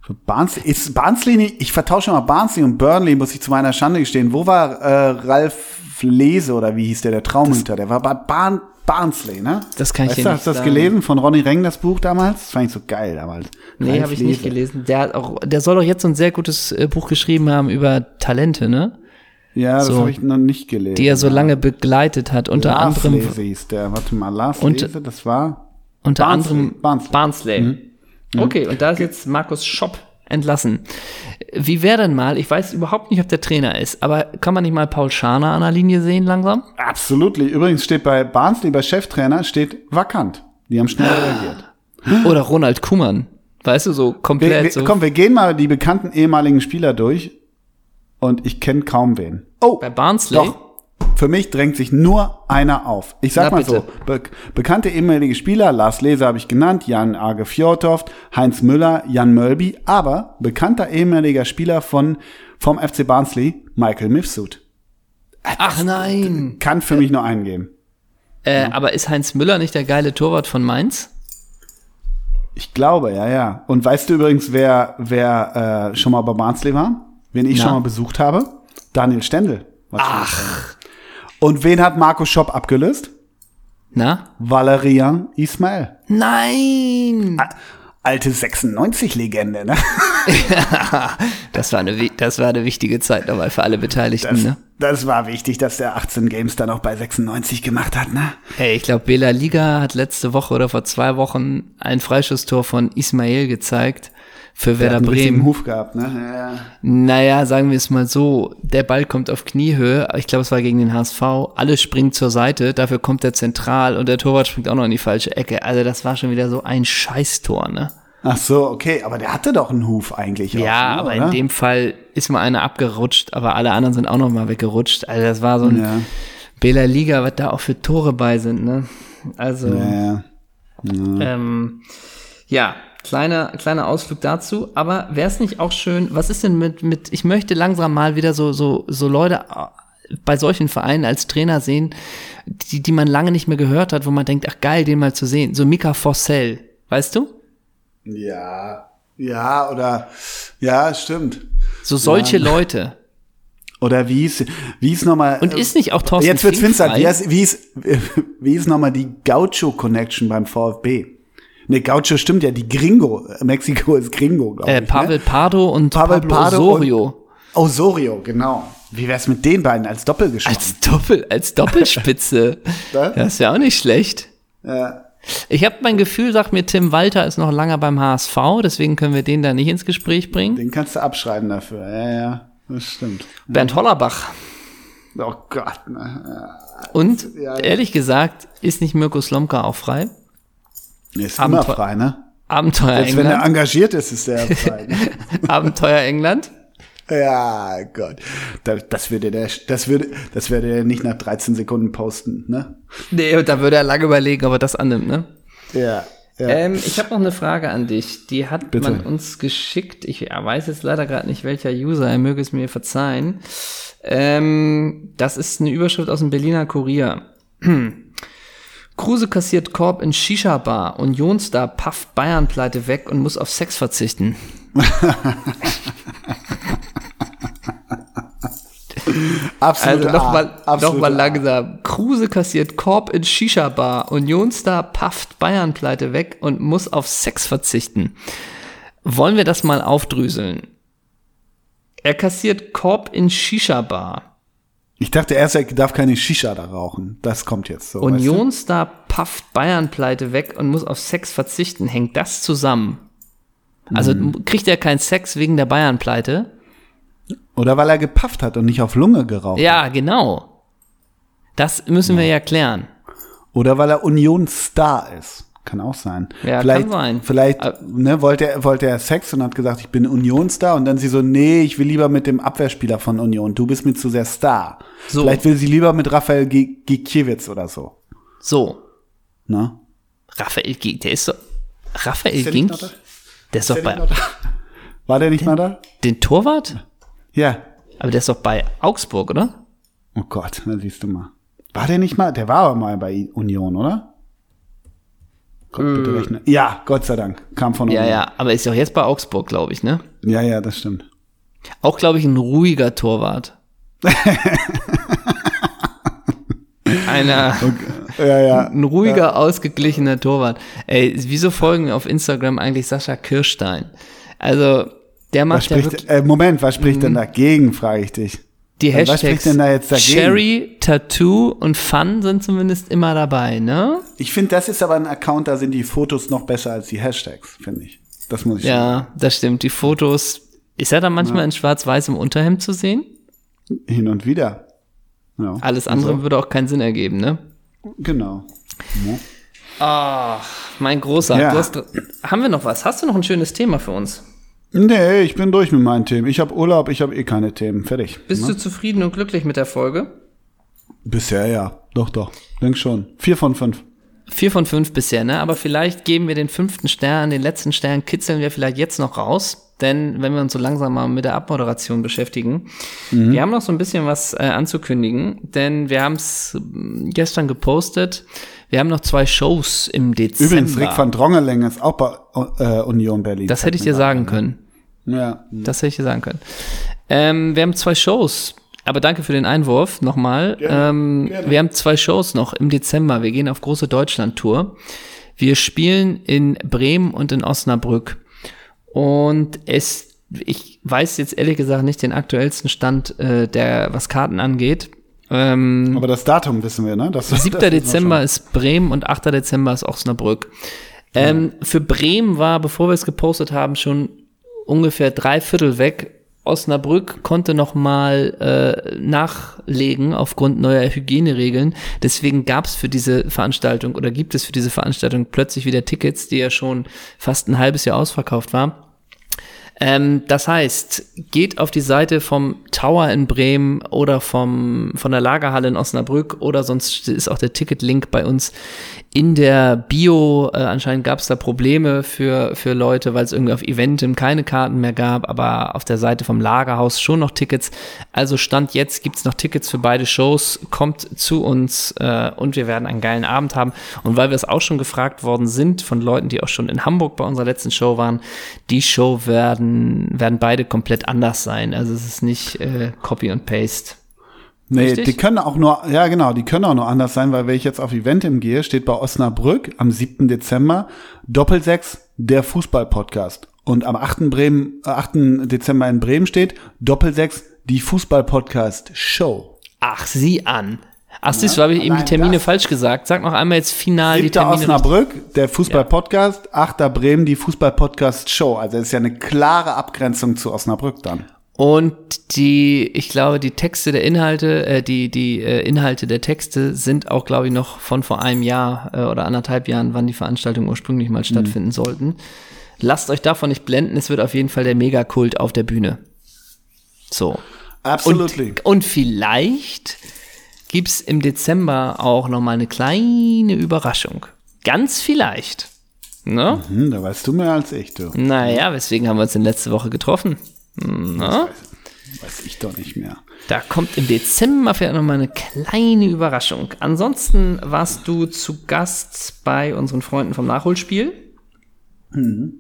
Speaker 2: Für Barnsley, ist Barnsley nicht, ich vertausche mal Barnsley und Burnley, muss ich zu meiner Schande gestehen. Wo war äh, Ralf Lese oder wie hieß der, der Traumhüter? Der war bei Barn, Barnsley, ne?
Speaker 1: Das kann ich weißt
Speaker 2: dir du, nicht Hast du das gelesen von Ronny Reng, das Buch damals? Das fand ich so geil damals.
Speaker 1: Nee, habe ich nicht gelesen. Der, hat auch, der soll doch jetzt so ein sehr gutes äh, Buch geschrieben haben über Talente, ne?
Speaker 2: Ja, das so, habe ich noch nicht gelesen.
Speaker 1: Die er so lange begleitet hat. Unter Lars anderem.
Speaker 2: Lese der. Warte mal, Lars und, Lese, das war.
Speaker 1: Unter Barnsley. anderem Barnsley. Barnsley. Mhm. Okay, und da ist jetzt Markus Schopp entlassen. Wie wäre denn mal, ich weiß überhaupt nicht, ob der Trainer ist, aber kann man nicht mal Paul Scharner an der Linie sehen langsam?
Speaker 2: Absolut. Übrigens steht bei Barnsley, bei Cheftrainer, steht vakant. Die haben schnell reagiert. (gasps)
Speaker 1: Oder Ronald Kummern. Weißt du, so komplett
Speaker 2: wir, wir,
Speaker 1: so.
Speaker 2: Komm, wir gehen mal die bekannten ehemaligen Spieler durch und ich kenne kaum wen.
Speaker 1: Oh, bei Barnsley? Doch,
Speaker 2: für mich drängt sich nur einer auf. Ich sag Na, mal bitte. so, be bekannte ehemalige Spieler, Lars Leser habe ich genannt, Jan Arge Fjordhoft, Heinz Müller, Jan Mölby, aber bekannter ehemaliger Spieler von, vom FC Barnsley, Michael Mifsud.
Speaker 1: Ach nein.
Speaker 2: Kann für mich nur einen geben.
Speaker 1: Äh, ja. Aber ist Heinz Müller nicht der geile Torwart von Mainz?
Speaker 2: Ich glaube, ja, ja. Und weißt du übrigens, wer, wer äh, schon mal bei Barnsley war? Wen ich Na? schon mal besucht habe? Daniel Stendel.
Speaker 1: Ach.
Speaker 2: Und wen hat Marco Schopp abgelöst?
Speaker 1: Na?
Speaker 2: Valerian Ismail.
Speaker 1: Nein!
Speaker 2: Alte 96-Legende, ne? (laughs)
Speaker 1: das, war eine, das war eine wichtige Zeit nochmal für alle Beteiligten,
Speaker 2: das,
Speaker 1: ne?
Speaker 2: Das war wichtig, dass der 18 Games dann auch bei 96 gemacht hat, ne?
Speaker 1: Hey, ich glaube, Bela Liga hat letzte Woche oder vor zwei Wochen ein Freischusstor von Ismail gezeigt für Werder
Speaker 2: Der
Speaker 1: Bremen.
Speaker 2: Huf gehabt, ne? Ja, ja.
Speaker 1: Naja, sagen wir es mal so, der Ball kommt auf Kniehöhe, ich glaube, es war gegen den HSV, alle springen zur Seite, dafür kommt er zentral und der Torwart springt auch noch in die falsche Ecke. Also das war schon wieder so ein Scheißtor, ne?
Speaker 2: Ach so, okay, aber der hatte doch einen Huf eigentlich. Auch,
Speaker 1: Ja,
Speaker 2: ne,
Speaker 1: aber
Speaker 2: oder?
Speaker 1: in dem Fall ist mal einer abgerutscht, aber alle anderen sind auch noch mal weggerutscht. Also das war so ein
Speaker 2: Ja.
Speaker 1: Bela Liga, was da auch für Tore bei sind, ne? Also,
Speaker 2: Ja, ja.
Speaker 1: ähm, ja, kleiner, kleiner Ausflug dazu. Aber wäre es nicht auch schön, was ist denn mit, mit, ich möchte langsam mal wieder so, so, so Leute äh, bei solchen Vereinen als Trainer sehen, die, die man lange nicht mehr gehört hat, wo man denkt, ach geil, den mal zu sehen. So Mika Fossell, weißt du?
Speaker 2: Ja, ja, oder, ja, stimmt.
Speaker 1: So solche
Speaker 2: Ja.
Speaker 1: Leute.
Speaker 2: Oder wie ist, wie ist nochmal.
Speaker 1: Und ist nicht auch Thorsten
Speaker 2: Jetzt wird's finster. Wie ist, wie (laughs) ist, wie ist nochmal die Gaucho-Connection beim VfB? Ne, Gaucho stimmt ja, die Gringo. Mexiko ist Gringo, glaube
Speaker 1: Äh,
Speaker 2: ich.
Speaker 1: Pavel
Speaker 2: ne?
Speaker 1: Pardo und
Speaker 2: Pavel
Speaker 1: Pablo
Speaker 2: Pardo
Speaker 1: Osorio.
Speaker 2: Osorio, genau. Wie wär's mit den beiden als Doppelgeschmack?
Speaker 1: Als Doppel, als Doppelspitze. (laughs)
Speaker 2: Ne?
Speaker 1: das ist ja auch nicht schlecht.
Speaker 2: Ja.
Speaker 1: Ich habe mein Gefühl, sagt mir, Tim Walter ist noch lange beim HSV, deswegen können wir den da nicht ins Gespräch bringen.
Speaker 2: Den kannst du abschreiben dafür. Ja, ja, das stimmt.
Speaker 1: Bernd Hollerbach.
Speaker 2: Oh Gott. Ne.
Speaker 1: Und
Speaker 2: Ja, ja.
Speaker 1: ehrlich gesagt, ist nicht Mirko Slomka auch frei?
Speaker 2: Nee, ist
Speaker 1: Abenteuer-
Speaker 2: immer frei, ne?
Speaker 1: Abenteuer
Speaker 2: Als wenn er
Speaker 1: England.
Speaker 2: engagiert ist, ist der (laughs) frei. Ne?
Speaker 1: Abenteuer England.
Speaker 2: Ja, Gott. Da- Das würde der, das würde, das würde er nicht nach 13 Sekunden posten, ne?
Speaker 1: Nee, da würde er lange überlegen, ob er das annimmt, ne?
Speaker 2: Ja. ja.
Speaker 1: Ähm, ich habe noch eine Frage an dich. Die hat
Speaker 2: Bitte.
Speaker 1: man uns geschickt. Ich weiß jetzt leider gerade nicht, welcher User. Er möge es mir verzeihen. Ähm, das ist eine Überschrift aus dem Berliner Kurier. (clears throat) Kruse kassiert Korb in Shisha-Bar. Unionstar pafft Bayern-Pleite weg und muss auf Sex verzichten. (laughs)
Speaker 2: Absolut.
Speaker 1: Also nochmal noch mal langsam. Kruse kassiert Korb in Shisha-Bar. Unionstar pafft Bayern-Pleite weg und muss auf Sex verzichten. Wollen wir das mal aufdröseln? Er kassiert Korb in Shisha-Bar.
Speaker 2: Ich dachte erst, er darf keine Shisha da rauchen. Das kommt jetzt so. weißt
Speaker 1: Unionstar pafft Bayern-Pleite weg und muss auf Sex verzichten. Hängt das zusammen? Also kriegt er keinen Sex wegen der Bayern-Pleite?
Speaker 2: du? Oder weil er gepafft hat und nicht auf Lunge geraucht.
Speaker 1: Ja, genau. Das müssen wir ja klären.
Speaker 2: Oder weil er Unionsstar ist. Kann auch sein.
Speaker 1: Ja,
Speaker 2: vielleicht,
Speaker 1: kann sein.
Speaker 2: Vielleicht
Speaker 1: Äh,
Speaker 2: ne, wollte, er, wollte er Sex und hat gesagt, ich bin Unionsstar. Und dann sie so, nee, ich will lieber mit dem Abwehrspieler von Union. Du bist mir zu sehr Star.
Speaker 1: So.
Speaker 2: Vielleicht will sie lieber mit Raphael Gi- Gikiewicz oder so.
Speaker 1: So.
Speaker 2: Ne?
Speaker 1: Raphael Gink, der ist so. Raphael
Speaker 2: nicht
Speaker 1: Gink,
Speaker 2: da?
Speaker 1: der ist doch
Speaker 2: Ist der
Speaker 1: bei
Speaker 2: da? War der nicht mal da?
Speaker 1: den Torwart?
Speaker 2: Ja.
Speaker 1: Aber der ist doch bei Augsburg, oder?
Speaker 2: Oh Gott, na siehst du mal. War der nicht mal? Der war aber mal bei Union, oder? Gott, bitte rechne. Ja, Gott sei Dank. Kam von
Speaker 1: Äh. Ja,
Speaker 2: Union.
Speaker 1: ja, aber ist doch jetzt bei Augsburg, glaube ich, ne?
Speaker 2: Ja, ja, das stimmt.
Speaker 1: Auch, glaube ich, ein ruhiger Torwart. (laughs) Einer,
Speaker 2: Ja, ja.
Speaker 1: ein ruhiger, ausgeglichener Torwart. Ey, wieso folgen auf Instagram eigentlich Sascha Kirstein? Also, der
Speaker 2: Was
Speaker 1: macht ja
Speaker 2: spricht,
Speaker 1: wirklich
Speaker 2: äh, Moment, was spricht
Speaker 1: Mhm.
Speaker 2: denn dagegen, frage ich dich.
Speaker 1: Die
Speaker 2: was
Speaker 1: Hashtags
Speaker 2: spricht denn da jetzt dagegen?
Speaker 1: Cherry, Tattoo und Fun sind zumindest immer dabei, ne?
Speaker 2: Ich finde, das ist aber ein Account, da sind die Fotos noch besser als die Hashtags, finde ich. Das muss ich sagen.
Speaker 1: Ja, das stimmt. Die Fotos, ist er da manchmal in schwarz-weiß im Unterhemd zu sehen?
Speaker 2: Hin und wieder. Ja.
Speaker 1: Alles andere
Speaker 2: Also,
Speaker 1: würde auch keinen Sinn ergeben, ne?
Speaker 2: Genau. Ja.
Speaker 1: Ah, mein Großer.
Speaker 2: Ja.
Speaker 1: Hast, haben wir noch was? Hast du noch ein schönes Thema für uns?
Speaker 2: Nee, ich bin durch mit meinen Themen. Ich habe Urlaub, ich habe eh keine Themen. Fertig.
Speaker 1: Bist
Speaker 2: Ne?
Speaker 1: du zufrieden und glücklich mit der Folge?
Speaker 2: Bisher ja. Doch, doch. Denk schon. Vier von fünf.
Speaker 1: Vier von fünf bisher, ne? Aber vielleicht geben wir den fünften Stern, den letzten Stern kitzeln wir vielleicht jetzt noch raus. Denn wenn wir uns so langsam mal mit der Abmoderation beschäftigen, wir haben noch so ein bisschen was äh, anzukündigen, denn wir haben es gestern gepostet. Wir haben noch zwei Shows im Dezember.
Speaker 2: Übrigens, Rick van Drongeling ist auch bei äh, Union Berlin.
Speaker 1: das hätte ich dir sagen können.
Speaker 2: Ja.
Speaker 1: Das hätte ich dir sagen können. Ähm, wir haben zwei Shows. Aber danke für den Einwurf nochmal. Ähm, Wir haben zwei Shows noch im Dezember. Wir gehen auf große Deutschland-Tour. Wir spielen in Bremen und in Osnabrück. Und es, ich weiß jetzt ehrlich gesagt nicht den aktuellsten Stand, äh, der, was Karten angeht. Ähm,
Speaker 2: Aber das Datum wissen wir, ne? Das,
Speaker 1: 7.
Speaker 2: das
Speaker 1: Dezember ist Bremen und 8. Dezember ist Osnabrück. Ähm, für Bremen war, bevor wir es gepostet haben, schon ungefähr drei Viertel weg. Osnabrück konnte noch mal äh, nachlegen aufgrund neuer Hygieneregeln. Deswegen gab es für diese Veranstaltung oder gibt es für diese Veranstaltung plötzlich wieder Tickets, die ja schon fast ein halbes Jahr ausverkauft war. Ähm, das heißt, geht auf die Seite vom Tower in Bremen oder vom, von der Lagerhalle in Osnabrück oder sonst ist auch der Ticketlink bei uns in der Bio. Äh, anscheinend gab es da Probleme für, für Leute, weil es irgendwie auf Eventim keine Karten mehr gab, aber auf der Seite vom Lagerhaus schon noch Tickets. Also Stand jetzt gibt's noch Tickets für beide Shows. Kommt zu uns äh, und wir werden einen geilen Abend haben. Und weil wir es auch schon gefragt worden sind von Leuten, die auch schon in Hamburg bei unserer letzten Show waren, die Show werden, werden beide komplett anders sein. Also es ist nicht äh, Copy und Paste.
Speaker 2: Nee, Richtig? die können auch nur, ja genau, die können auch nur anders sein, weil wenn ich jetzt auf Eventim gehe, steht bei Osnabrück am 7. Dezember Doppelsechs, der Fußball-Podcast. Und am 8. Bremen, äh, 8. Dezember in Bremen steht Doppelsechs, die Fußball-Podcast-Show.
Speaker 1: Ach, sieh an. Ach, siehst du, habe ich eben die Termine falsch gesagt. Sag noch einmal jetzt final die Termine.
Speaker 2: Osnabrück, der Fußball-Podcast, ja. 8. Bremen, die Fußball-Podcast-Show. Also es ist ja eine klare Abgrenzung zu Osnabrück dann.
Speaker 1: Und die, ich glaube, die Texte der Inhalte, äh, die, die äh, Inhalte der Texte sind auch, glaube ich, noch von vor einem Jahr äh, oder anderthalb Jahren, wann die Veranstaltungen ursprünglich mal stattfinden mhm. sollten. Lasst euch davon nicht blenden, es wird auf jeden Fall der Megakult auf der Bühne. So.
Speaker 2: Absolut.
Speaker 1: Und, und vielleicht gibt's im Dezember auch noch mal eine kleine Überraschung. Ganz vielleicht. Ne?
Speaker 2: Mhm, da weißt du mehr als ich, du.
Speaker 1: Naja, weswegen haben wir uns in letzte Woche getroffen?
Speaker 2: Na? Weiß, weiß, ich doch nicht mehr.
Speaker 1: Da kommt im Dezember vielleicht nochmal eine kleine Überraschung. Ansonsten warst du zu Gast bei unseren Freunden vom Nachholspiel. Mhm.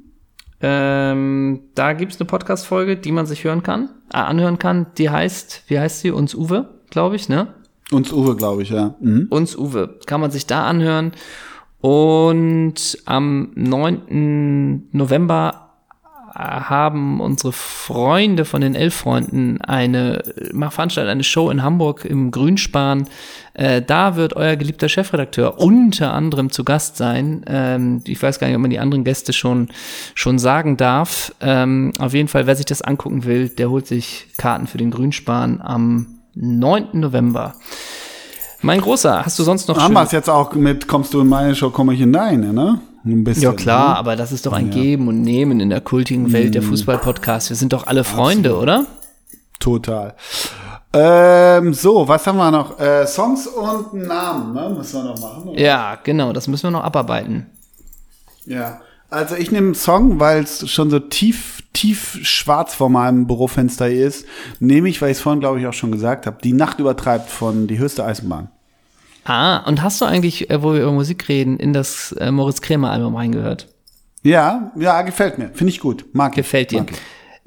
Speaker 1: Ähm, da gibt es eine Podcast-Folge, die man sich hören kann, äh, anhören kann. Die heißt, wie heißt sie? Uns Uwe, glaube ich, ne?
Speaker 2: Uns Uwe, glaube ich, ja.
Speaker 1: Mhm. Uns Uwe. Kann man sich da anhören. Und am 9. November haben unsere Freunde von den Elf-Freunden eine, veranstalten eine Show in Hamburg im Grünspan. Äh, da wird euer geliebter Chefredakteur unter anderem zu Gast sein. Ähm, ich weiß gar nicht, ob man die anderen Gäste schon, schon sagen darf. Ähm, auf jeden Fall, wer sich das angucken will, der holt sich Karten für den Grünspan am 9. November. Mein Großer, hast du sonst noch
Speaker 2: Haben wir es jetzt auch mit, kommst du in meine Show, komme ich in deine, ne?
Speaker 1: Ein bisschen, ja klar, ne? aber das ist doch ein ja. Geben und Nehmen in der kultigen Welt der mhm. Fußball-Podcasts. Wir sind doch alle Freunde, Absolut. oder?
Speaker 2: Total. Ähm, so, was haben wir noch? Äh, Songs und Namen, ne? Müssen wir noch machen.
Speaker 1: Oder? Ja, genau, das müssen wir noch abarbeiten.
Speaker 2: Ja, also ich nehme einen Song, weil es schon so tief, tief schwarz vor meinem Bürofenster ist. Nehme ich, weil ich es vorhin, glaube ich, auch schon gesagt habe, Die Nacht übertreibt von Die höchste Eisenbahn.
Speaker 1: Ah, und hast du eigentlich, äh, wo wir über Musik reden, in das äh, Moritz Krämer Album reingehört?
Speaker 2: Ja, ja, gefällt mir. Finde ich gut. Mag
Speaker 1: Gefällt dir. Mag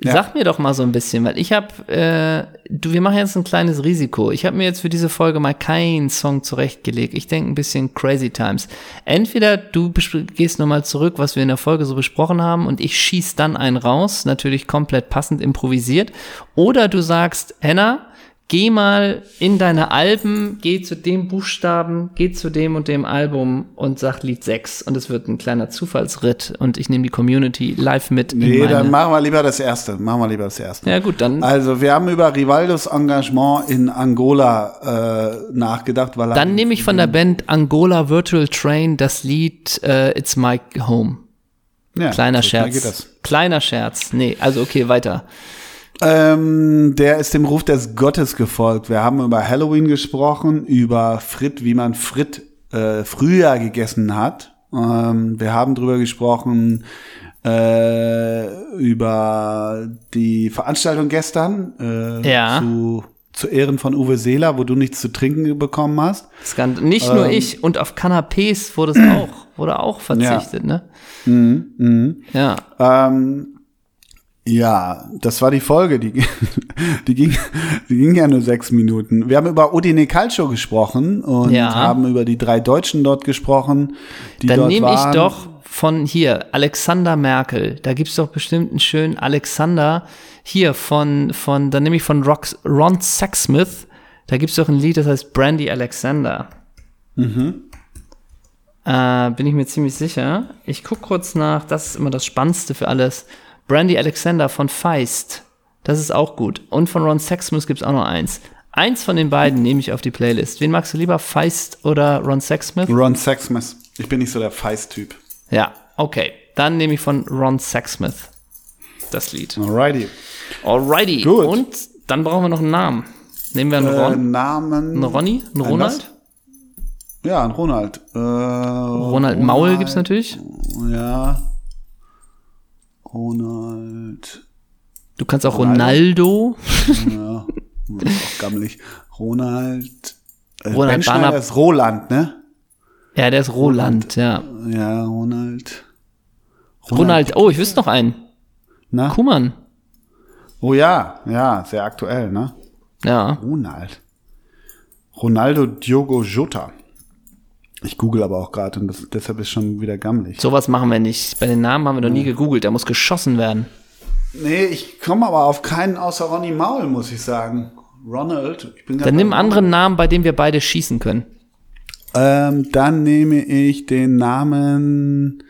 Speaker 1: ja. Sag mir doch mal so ein bisschen, weil ich habe, äh, du, wir machen jetzt ein kleines Risiko. Ich habe mir jetzt für diese Folge mal keinen Song zurechtgelegt. Ich denke ein bisschen Crazy Times. Entweder du gehst nochmal zurück, was wir in der Folge so besprochen haben, und ich schieß dann einen raus, natürlich komplett passend improvisiert. Oder du sagst, Henna, geh mal in deine Alben, geh zu dem Buchstaben, geh zu dem und dem Album und sag Lied 6 und es wird ein kleiner Zufallsritt und ich nehme die Community live mit.
Speaker 2: Nee, dann machen wir lieber das erste. Machen wir lieber das erste.
Speaker 1: Ja, gut, dann.
Speaker 2: Also, wir haben über Rivaldos Engagement in Angola äh, nachgedacht, weil
Speaker 1: Dann nehme ich von der Band Angola Virtual Train das Lied äh, It's My Home. Ja, Kleiner Scherz. Kleiner Scherz. Nee, also okay, weiter.
Speaker 2: Ähm, der ist dem Ruf des Gottes gefolgt. Wir haben über Halloween gesprochen, über Frit, wie man Frit äh, früher gegessen hat. Ähm, wir haben drüber gesprochen, äh, über die Veranstaltung gestern äh,
Speaker 1: ja.
Speaker 2: zu, zu Ehren von Uwe Seeler, wo du nichts zu trinken bekommen hast.
Speaker 1: Skand nicht ähm, nur ich, und auf Canapés wurde es auch, wurde auch verzichtet,
Speaker 2: ja.
Speaker 1: ne?
Speaker 2: Mhm, mh.
Speaker 1: Ja.
Speaker 2: Ähm, ja, das war die Folge, die, (laughs) die, ging, die ging ja nur sechs Minuten. Wir haben über Udine Calcio gesprochen und ja. haben über die drei Deutschen dort gesprochen, die
Speaker 1: Dann nehme ich doch von hier, Alexander Merkel. Da gibt's doch bestimmt einen schönen Alexander hier von, von dann nehme ich von Rock, Ron Sexsmith. Da gibt's doch ein Lied, das heißt Brandy Alexander.
Speaker 2: Mhm.
Speaker 1: Äh, bin ich mir ziemlich sicher. Ich guck kurz nach, das ist immer das Spannendste für alles Brandy Alexander von Feist. Das ist auch gut. Und von Ron Sexsmith gibt's auch noch eins. Eins von den beiden nehme ich auf die Playlist. Wen magst du lieber, Feist oder Ron Sexsmith?
Speaker 2: Ron Sexsmith. Ich bin nicht so der Feist-Typ.
Speaker 1: Ja, okay. Dann nehme ich von Ron Sexsmith das Lied.
Speaker 2: Alrighty.
Speaker 1: Alrighty.
Speaker 2: Gut.
Speaker 1: Und dann brauchen wir noch einen Namen. Nehmen wir einen
Speaker 2: Äh,
Speaker 1: Ron,
Speaker 2: Namen.
Speaker 1: einen Ronny, einen
Speaker 2: Ein
Speaker 1: Ronald.
Speaker 2: was? Ja, ein Ronald. Äh,
Speaker 1: Ronald Maul gibt's natürlich.
Speaker 2: Ja. Ronald.
Speaker 1: Du kannst auch
Speaker 2: Ronaldo.
Speaker 1: Ronaldo.
Speaker 2: Ja, ist auch gammelig. Ronald. Äh,
Speaker 1: Ronald Barnab-
Speaker 2: ist Roland, ne?
Speaker 1: Ja, der ist Roland, ja.
Speaker 2: Ja, Ronald.
Speaker 1: Ronald, oh, ich wüsste noch einen.
Speaker 2: Na?
Speaker 1: Kuhmann.
Speaker 2: Oh ja, ja, sehr aktuell, ne?
Speaker 1: Ja.
Speaker 2: Ronald. Ronaldo Diogo Jota. Ich google aber auch gerade und das, deshalb ist schon wieder gammelig.
Speaker 1: Sowas machen wir nicht. Bei den Namen haben wir noch nie gegoogelt. Der muss geschossen werden.
Speaker 2: Nee, ich komme aber auf keinen außer Ronny Maul, muss ich sagen. Ronald. Ich bin
Speaker 1: Dann nimm einen anderen Namen, bei dem wir beide schießen können.
Speaker 2: Ähm, dann nehme ich den Namen.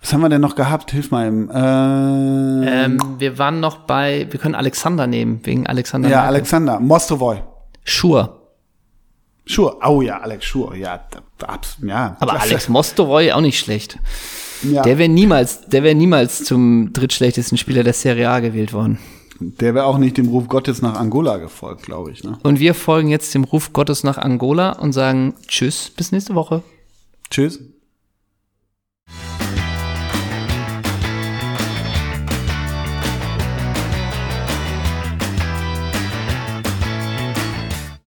Speaker 2: Was haben wir denn noch gehabt? Hilf mal eben. Ähm,
Speaker 1: Ähm, wir waren noch bei, wir können Alexander nehmen, wegen Alexander.
Speaker 2: ja,
Speaker 1: Merkel.
Speaker 2: Alexander. Mostovoy.
Speaker 1: Schur.
Speaker 2: Schur. Oh ja, Alex Schur. Ja, da, da, abs- ja.
Speaker 1: Aber
Speaker 2: klasse.
Speaker 1: Alex Mostovoy auch nicht schlecht.
Speaker 2: ja,
Speaker 1: Der wäre niemals, der wäre niemals zum drittschlechtesten Spieler der Serie A gewählt worden.
Speaker 2: der wäre auch nicht dem Ruf Gottes nach Angola gefolgt, glaube ich. Ne?
Speaker 1: Und wir folgen jetzt dem Ruf Gottes nach Angola und sagen Tschüss, bis nächste Woche.
Speaker 2: Tschüss.